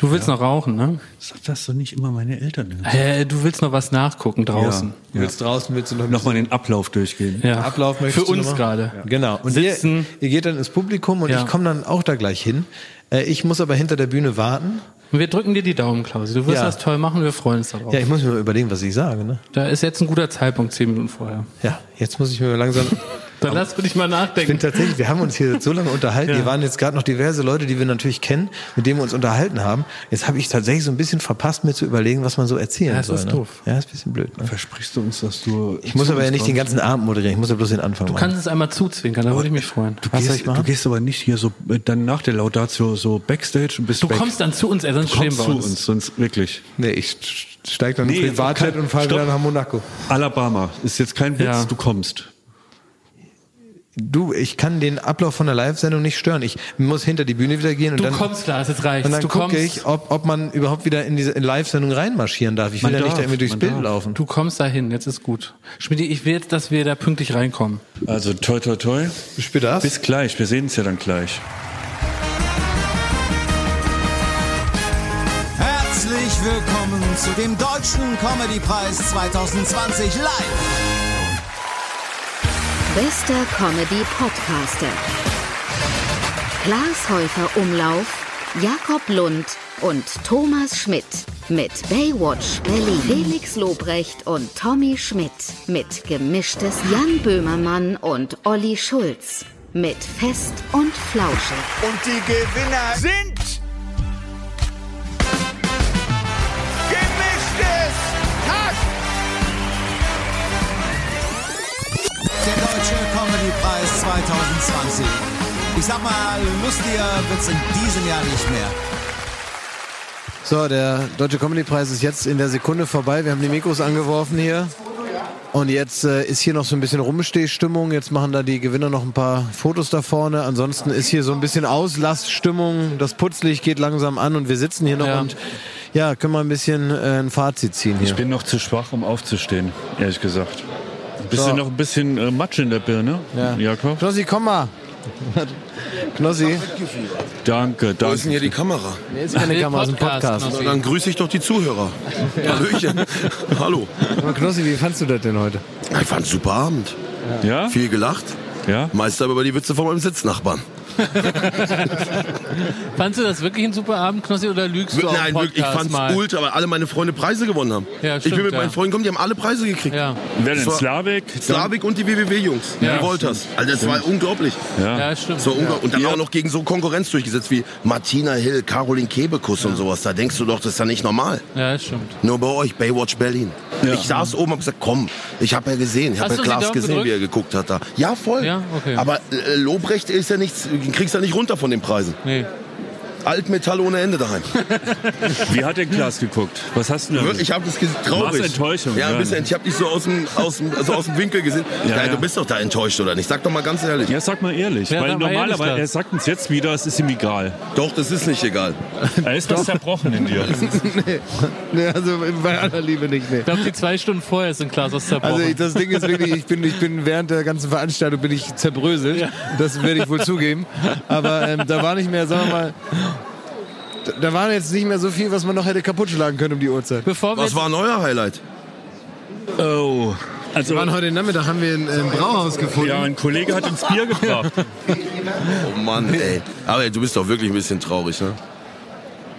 Du willst noch rauchen, ne? Sag das doch nicht immer meine Eltern. Äh, du willst noch was nachgucken draußen. Du willst draußen, willst du noch Nochmal den Ablauf durchgehen. Ja. Ablauf möchtest Für uns mal? gerade. Genau. Und ihr, ihr geht dann ins Publikum und Ja. ich komme dann auch da gleich hin. Äh, Ich muss aber hinter der Bühne warten. Und wir drücken dir die Daumen, Klausi. Du wirst Ja. das toll machen, wir freuen uns darauf. Ja, ich muss mir mal überlegen, was ich sage. Ne? Da ist jetzt ein guter Zeitpunkt, zehn Minuten vorher. Ja, jetzt muss ich mir langsam. Dann lass du dich mal Ich nachdenken. bin tatsächlich, wir haben uns hier so lange unterhalten. Ja. Hier waren jetzt gerade noch diverse Leute, die wir natürlich kennen, mit denen wir uns unterhalten haben. Jetzt habe ich tatsächlich so ein bisschen verpasst, mir zu überlegen, was man so erzählen Ja, das soll. ist ne? doof. Ja, ist ein bisschen blöd. Ne? Versprichst du uns, dass du. Ich muss aber ja nicht den ganzen Abend moderieren. Ich muss ja bloß den Anfang Du machen. kannst es einmal zuzwinkern, da würde ich mich freuen. Du Was gehst, ich du gehst aber nicht hier so äh, dann nach der Laudatio so backstage und bist Du weg. kommst dann zu uns, ey, sonst Du stehen kommst wir zu uns. uns, sonst wirklich. Nee, ich steige dann Nee, in Privatjet und fahre wieder nach Monaco. Alabama ist jetzt kein Witz, Ja. du kommst. Du, ich kann den Ablauf von der Live-Sendung nicht stören. Ich muss hinter die Bühne wieder gehen und Du dann kommst, Lars, jetzt reicht's. und dann du gucke kommst, ich, ob, ob man überhaupt wieder in diese Live-Sendung reinmarschieren darf. Ich will Man ja nicht da irgendwie durchs Bild darf. laufen. du kommst dahin, jetzt ist gut. Schmidt, ich will jetzt, dass wir da pünktlich reinkommen. Also toi toi toi. Bis später. Bis gleich, wir sehen uns ja dann gleich. Herzlich willkommen zu dem Deutschen Comedy-Preis 2020 live. Bester Comedy Podcaster. Klaas Häufer Umlauf, Jakob Lund und Thomas Schmidt mit Baywatch Berlin. Felix Lobrecht und Tommy Schmidt mit Gemischtes Jan Böhmermann und Olli Schulz mit Fest und Flauschig. Und die Gewinner sind Der Deutsche Comedy-Preis 2020. Ich sag mal, lustiger wird's in diesem Jahr nicht mehr. So, der Deutsche Comedy-Preis ist jetzt in der Sekunde vorbei. Wir haben die Mikros angeworfen hier. Und jetzt äh, ist hier noch so ein bisschen Rumstehstimmung. Jetzt machen da die Gewinner noch ein paar Fotos da vorne. Ansonsten ist hier so ein bisschen Auslaststimmung. Das Putzlicht geht langsam an und wir sitzen hier noch Ja. und ja, können wir ein bisschen äh, ein Fazit ziehen hier. Ich bin noch zu schwach, um aufzustehen, ehrlich gesagt. Bist So. du noch ein bisschen äh, Matsch in der Birne, Ja. Jakob? Knossi, komm mal. Knossi. Danke, Wo ist denn danke. hier die Kamera? Nee, ist keine Kamera, ist ein Podcast. Na, dann grüße ich doch die Zuhörer. Hallöchen. Hallo. Aber Knossi, wie fandst du das denn heute? Ich fand super Abend. Ja? Viel gelacht. Ja? Meist aber über die Witze von meinem Sitznachbarn. Fandst du das wirklich ein super Abend, Knossi, oder lügst du Nein, wirklich, ich fand's mal? ultra, weil alle meine Freunde Preise gewonnen haben. Ja, ich stimmt, bin mit ja. meinen Freunden gekommen, die haben alle Preise gekriegt. Ja. Wer denn? Slavik? Slavik und die WWW-Jungs, Ja, die Wolters. Also das war unglaublich. Ja. Ja, stimmt. War unglaublich. Und dann auch noch gegen so Konkurrenz durchgesetzt wie Martina Hill, Caroline Kebekus und sowas. Da denkst du doch, das ist ja nicht normal. Ja, das stimmt. Nur bei euch, Baywatch Berlin. Ja. Ich saß oben und hab gesagt, komm, ich habe ja gesehen, ich habe ja Klaas gesehen, gedrückt? wie er geguckt hat da. Ja, voll. Ja, okay. Aber äh, Lobrecht ist ja nichts, kriegst ja nicht runter von den Preisen. Nee. Altmetall ohne Ende daheim. Wie hat der Klaas geguckt? Was hast du denn? Ich habe das gesehen, traurig. War's Enttäuschung, Ja, ein ja. bisschen. Ich habe dich so aus dem, aus dem, also aus dem Winkel gesehen. Ja, Ja, ja. Du bist doch da enttäuscht, oder nicht? Sag doch mal ganz ehrlich. Ja, sag mal ehrlich. Ja, weil normalerweise, er sagt uns jetzt wieder, es ist ihm egal. Doch, das ist nicht egal. Er ist was zerbrochen in dir. nee, nee, also bei aller Liebe nicht, nee. Ich glaube, die zwei Stunden vorher sind Klaas aus zerbrochen. Also das Ding ist wirklich, ich bin, ich bin während der ganzen Veranstaltung bin ich zerbröselt. Das werde ich wohl zugeben. Aber ähm, da war nicht mehr, sagen wir mal, da, da war jetzt nicht mehr so viel, was man noch hätte kaputt schlagen können um die Uhrzeit. Bevor wir Was war ein euer Highlight? Oh. Also, Wir waren heute Nachmittag, haben wir ein, ein Brauhaus gefunden. ja, ein Kollege hat uns Bier gebracht. Oh Mann, ey. Aber du bist doch wirklich ein bisschen traurig, ne?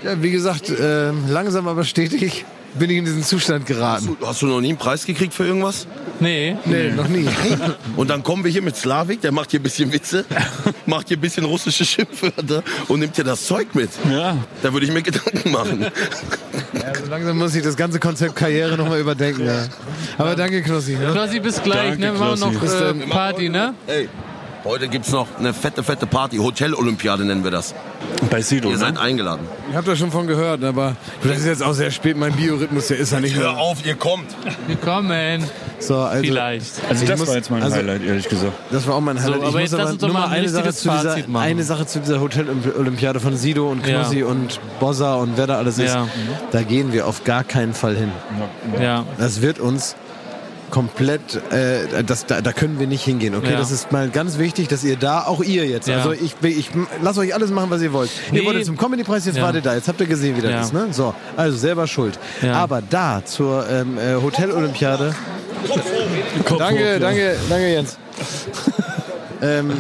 Ja, wie gesagt, ähm, langsam aber stetig bin ich in diesen Zustand geraten. Hast du noch nie einen Preis gekriegt für irgendwas? Nee. Nee, noch nie. Und dann kommen wir hier mit Slavik, der macht hier ein bisschen Witze, macht hier ein bisschen russische Schimpfwörter und nimmt hier das Zeug mit. Ja. Da würde ich mir Gedanken machen. Also langsam muss ich das ganze Konzept Karriere nochmal überdenken. Ja. Aber danke, Knossi. Ne? Knossi, bis gleich, Danke, ne? Wir machen noch äh. Party, ne? Ey, heute gibt's noch eine fette, fette Party. Hotel-Olympiade nennen wir das. Bei Sido, Ihr ne? seid eingeladen. Ich habe da schon von gehört, aber das ist jetzt auch sehr spät. Mein Biorhythmus, der ist ja nicht mehr. auf, ihr kommt. Willkommen. So, also, Vielleicht. Also Ich das muss- war jetzt mein also- Highlight, ehrlich gesagt. Das war auch mein Highlight. aber ich muss jetzt lass aber uns doch nur mal ein eine Sache, zu dieser, eine Sache zu dieser Hotel-Olympiade von Sido und Ja. Knossi und Bossa und wer da alles ist. Ja. Da gehen wir auf gar keinen Fall hin. Ja. Das wird uns komplett, äh, das, da, da können wir nicht hingehen. Okay, Ja. das ist mal ganz wichtig, dass ihr da, auch ihr jetzt, Ja. also ich, ich lasse euch alles machen, was ihr wollt. Nee. Ihr wolltet zum Comedy-Preis, jetzt Ja. wart ihr da. Jetzt habt ihr gesehen, wie das ist. Ne? So, also selber schuld. Aber da zur ähm, äh, Hotel-Olympiade. Danke, danke, danke Jens. ähm,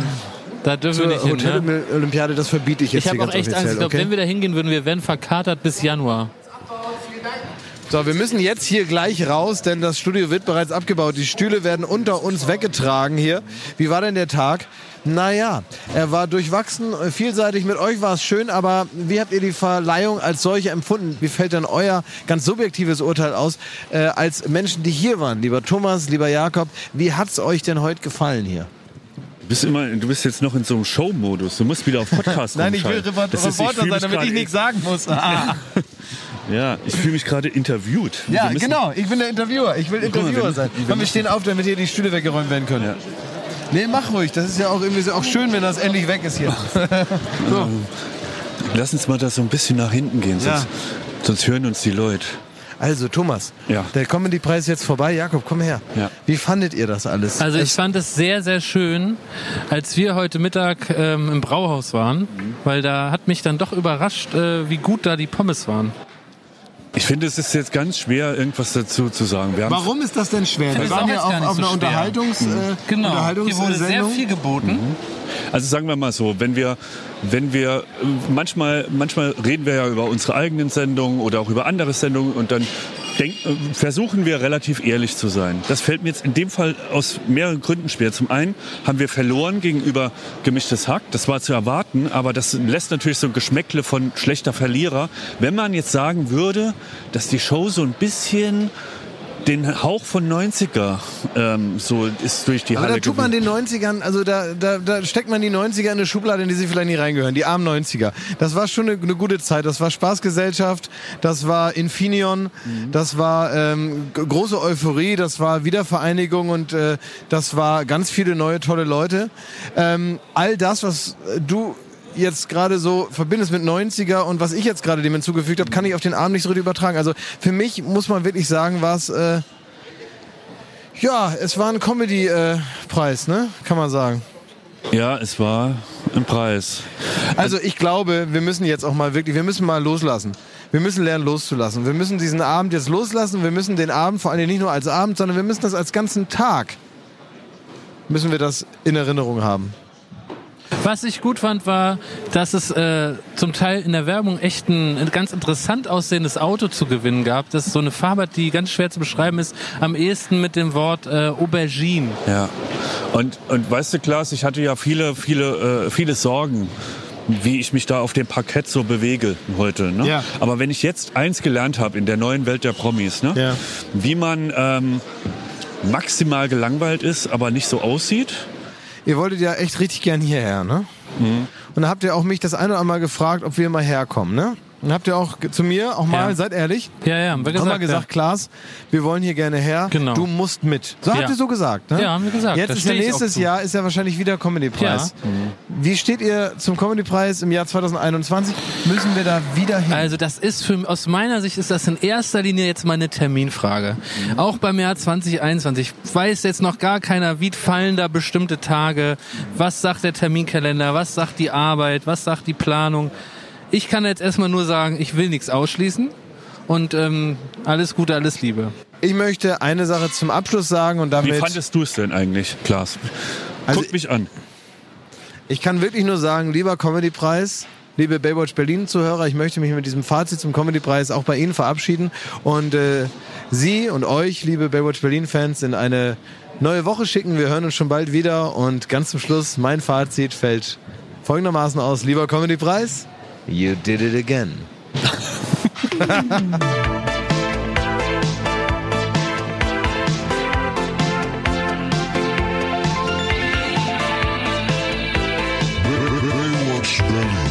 Da dürfen wir nicht hin, ne? Hotel-Olympiade, das verbiete ich jetzt Ich habe auch echt Angst. offiziell. Ich glaube, okay? wenn wir da hingehen würden, wir wären verkatert bis Januar. So, wir müssen jetzt hier gleich raus, denn das Studio wird bereits abgebaut. Die Stühle werden unter uns weggetragen hier. Wie war denn der Tag? Naja, er war durchwachsen, vielseitig. Mit euch war es schön, aber wie habt ihr die Verleihung als solche empfunden? Wie fällt denn euer ganz subjektives Urteil aus äh, als Menschen, die hier waren? Lieber Thomas, lieber Jakob, wie hat's euch denn heute gefallen hier? Du bist, immer, du bist jetzt noch in so einem Show-Modus. Du musst wieder auf Podcast Nein, ich will Reporter sein, damit ich nichts sagen muss. Ah. Ja, ich fühle mich gerade interviewt. Ja, Wir genau. Ich bin der Interviewer. Ich will mal, Interviewer wir- sein. wir Komm, wir stehen auf, damit hier die Stühle weggeräumt werden können. Nee, mach ruhig. Das ist ja auch irgendwie so auch schön, wenn das endlich weg ist hier. so. Ähm, Lass uns mal da so ein bisschen nach hinten gehen, sonst, Ja. sonst hören uns die Leute. Also, Thomas, Ja. der Comedy-Preis ist jetzt vorbei. Jakob, komm her. Ja. Wie fandet ihr das alles? Also ich fand es sehr, sehr schön, als wir heute Mittag ähm, im Brauhaus waren, weil da hat mich dann doch überrascht, äh, wie gut da die Pommes waren. Ich finde, es ist jetzt ganz schwer, irgendwas dazu zu sagen. Warum ist das denn schwer? Wir waren auch ja jetzt auf, auf so einer. Unterhaltungs, äh, Genau, hier wurde sehr Unterhaltungssendung. viel geboten. Also sagen wir mal so, wenn wir, wenn wir äh, manchmal, manchmal reden wir ja über unsere eigenen Sendungen oder auch über andere Sendungen und dann denk, äh, versuchen wir relativ ehrlich zu sein. Das fällt mir jetzt in dem Fall aus mehreren Gründen schwer. Zum einen haben wir verloren gegenüber gemischtes Hack. Das war zu erwarten, aber das lässt natürlich so ein Geschmäckle von schlechter Verlierer. Wenn man jetzt sagen würde, dass die Show so ein bisschen den Hauch von 90er ähm, so ist durch die Aber da Halle tut man den 90ern, also da, da, da steckt man die 90er in eine Schublade, in die sie vielleicht nie reingehören. Die armen 90er. Das war schon eine, eine gute Zeit. Das war Spaßgesellschaft, das war Infineon, das war ähm, große Euphorie, das war Wiedervereinigung und äh, das war ganz viele neue tolle Leute. Ähm, all das, was äh, du jetzt gerade so verbindest mit 90er und was ich jetzt gerade dem hinzugefügt habe, kann ich auf den Abend nicht so richtig übertragen. Also für mich muss man wirklich sagen, war es äh, ja, es war ein Comedy-Preis, ne? Kann man sagen. Ja, es war ein Preis. Also ich glaube, wir müssen jetzt auch mal wirklich, wir müssen mal loslassen. Wir müssen lernen loszulassen. Wir müssen diesen Abend jetzt loslassen. Wir müssen den Abend vor allem nicht nur als Abend, sondern wir müssen das als ganzen Tag, müssen wir das in Erinnerung haben. Was ich gut fand, war, dass es äh, zum Teil in der Werbung echt ein, ein ganz interessant aussehendes Auto zu gewinnen gab. Das ist so eine Farbe, die ganz schwer zu beschreiben ist, am ehesten mit dem Wort äh, Aubergine. Ja. Und, und weißt du, Klaas, ich hatte ja viele, viele, äh, viele Sorgen, wie ich mich da auf dem Parkett so bewege heute. Ne? Ja. Aber wenn ich jetzt eins gelernt habe in der neuen Welt der Promis, ne? Ja. wie man ähm, maximal gelangweilt ist, aber nicht so aussieht. Ihr wolltet ja echt richtig gern hierher, ne? Und da habt ihr auch mich das eine oder andere Mal gefragt, ob wir mal herkommen, ne? Und habt ihr auch zu mir auch mal, Ja. seid ehrlich, Ja, ja, haben wir haben gesagt. mal gesagt, Klaas, wir wollen hier gerne her. Genau. Du musst mit. So habt Ja. ihr so gesagt, ne? Ja, haben wir gesagt. Jetzt Da ist ja nächstes. Jahr ist ja wahrscheinlich wieder Comedy-Preis. Wie steht ihr zum Comedy-Preis im Jahr 2021? Müssen wir da wieder hin? Also das ist für aus meiner Sicht ist das in erster Linie jetzt mal eine Terminfrage. Auch beim Jahr 2021 weiß jetzt noch gar keiner, wie fallen da bestimmte Tage, was sagt der Terminkalender, was sagt die Arbeit, was sagt die Planung. Ich kann jetzt erstmal nur sagen, ich will nichts ausschließen und ähm, alles Gute, alles Liebe. Ich möchte eine Sache zum Abschluss sagen und Wie damit. fandest du es denn eigentlich, Klaas? Also- Guck mich an. Ich kann wirklich nur sagen, lieber Comedy-Preis, liebe Baywatch Berlin-Zuhörer, ich möchte mich mit diesem Fazit zum Comedy-Preis auch bei Ihnen verabschieden und äh, Sie und euch, liebe Baywatch Berlin-Fans, in eine neue Woche schicken. Wir hören uns schon bald wieder und ganz zum Schluss, mein Fazit fällt folgendermaßen aus. Lieber Comedy-Preis, you did it again.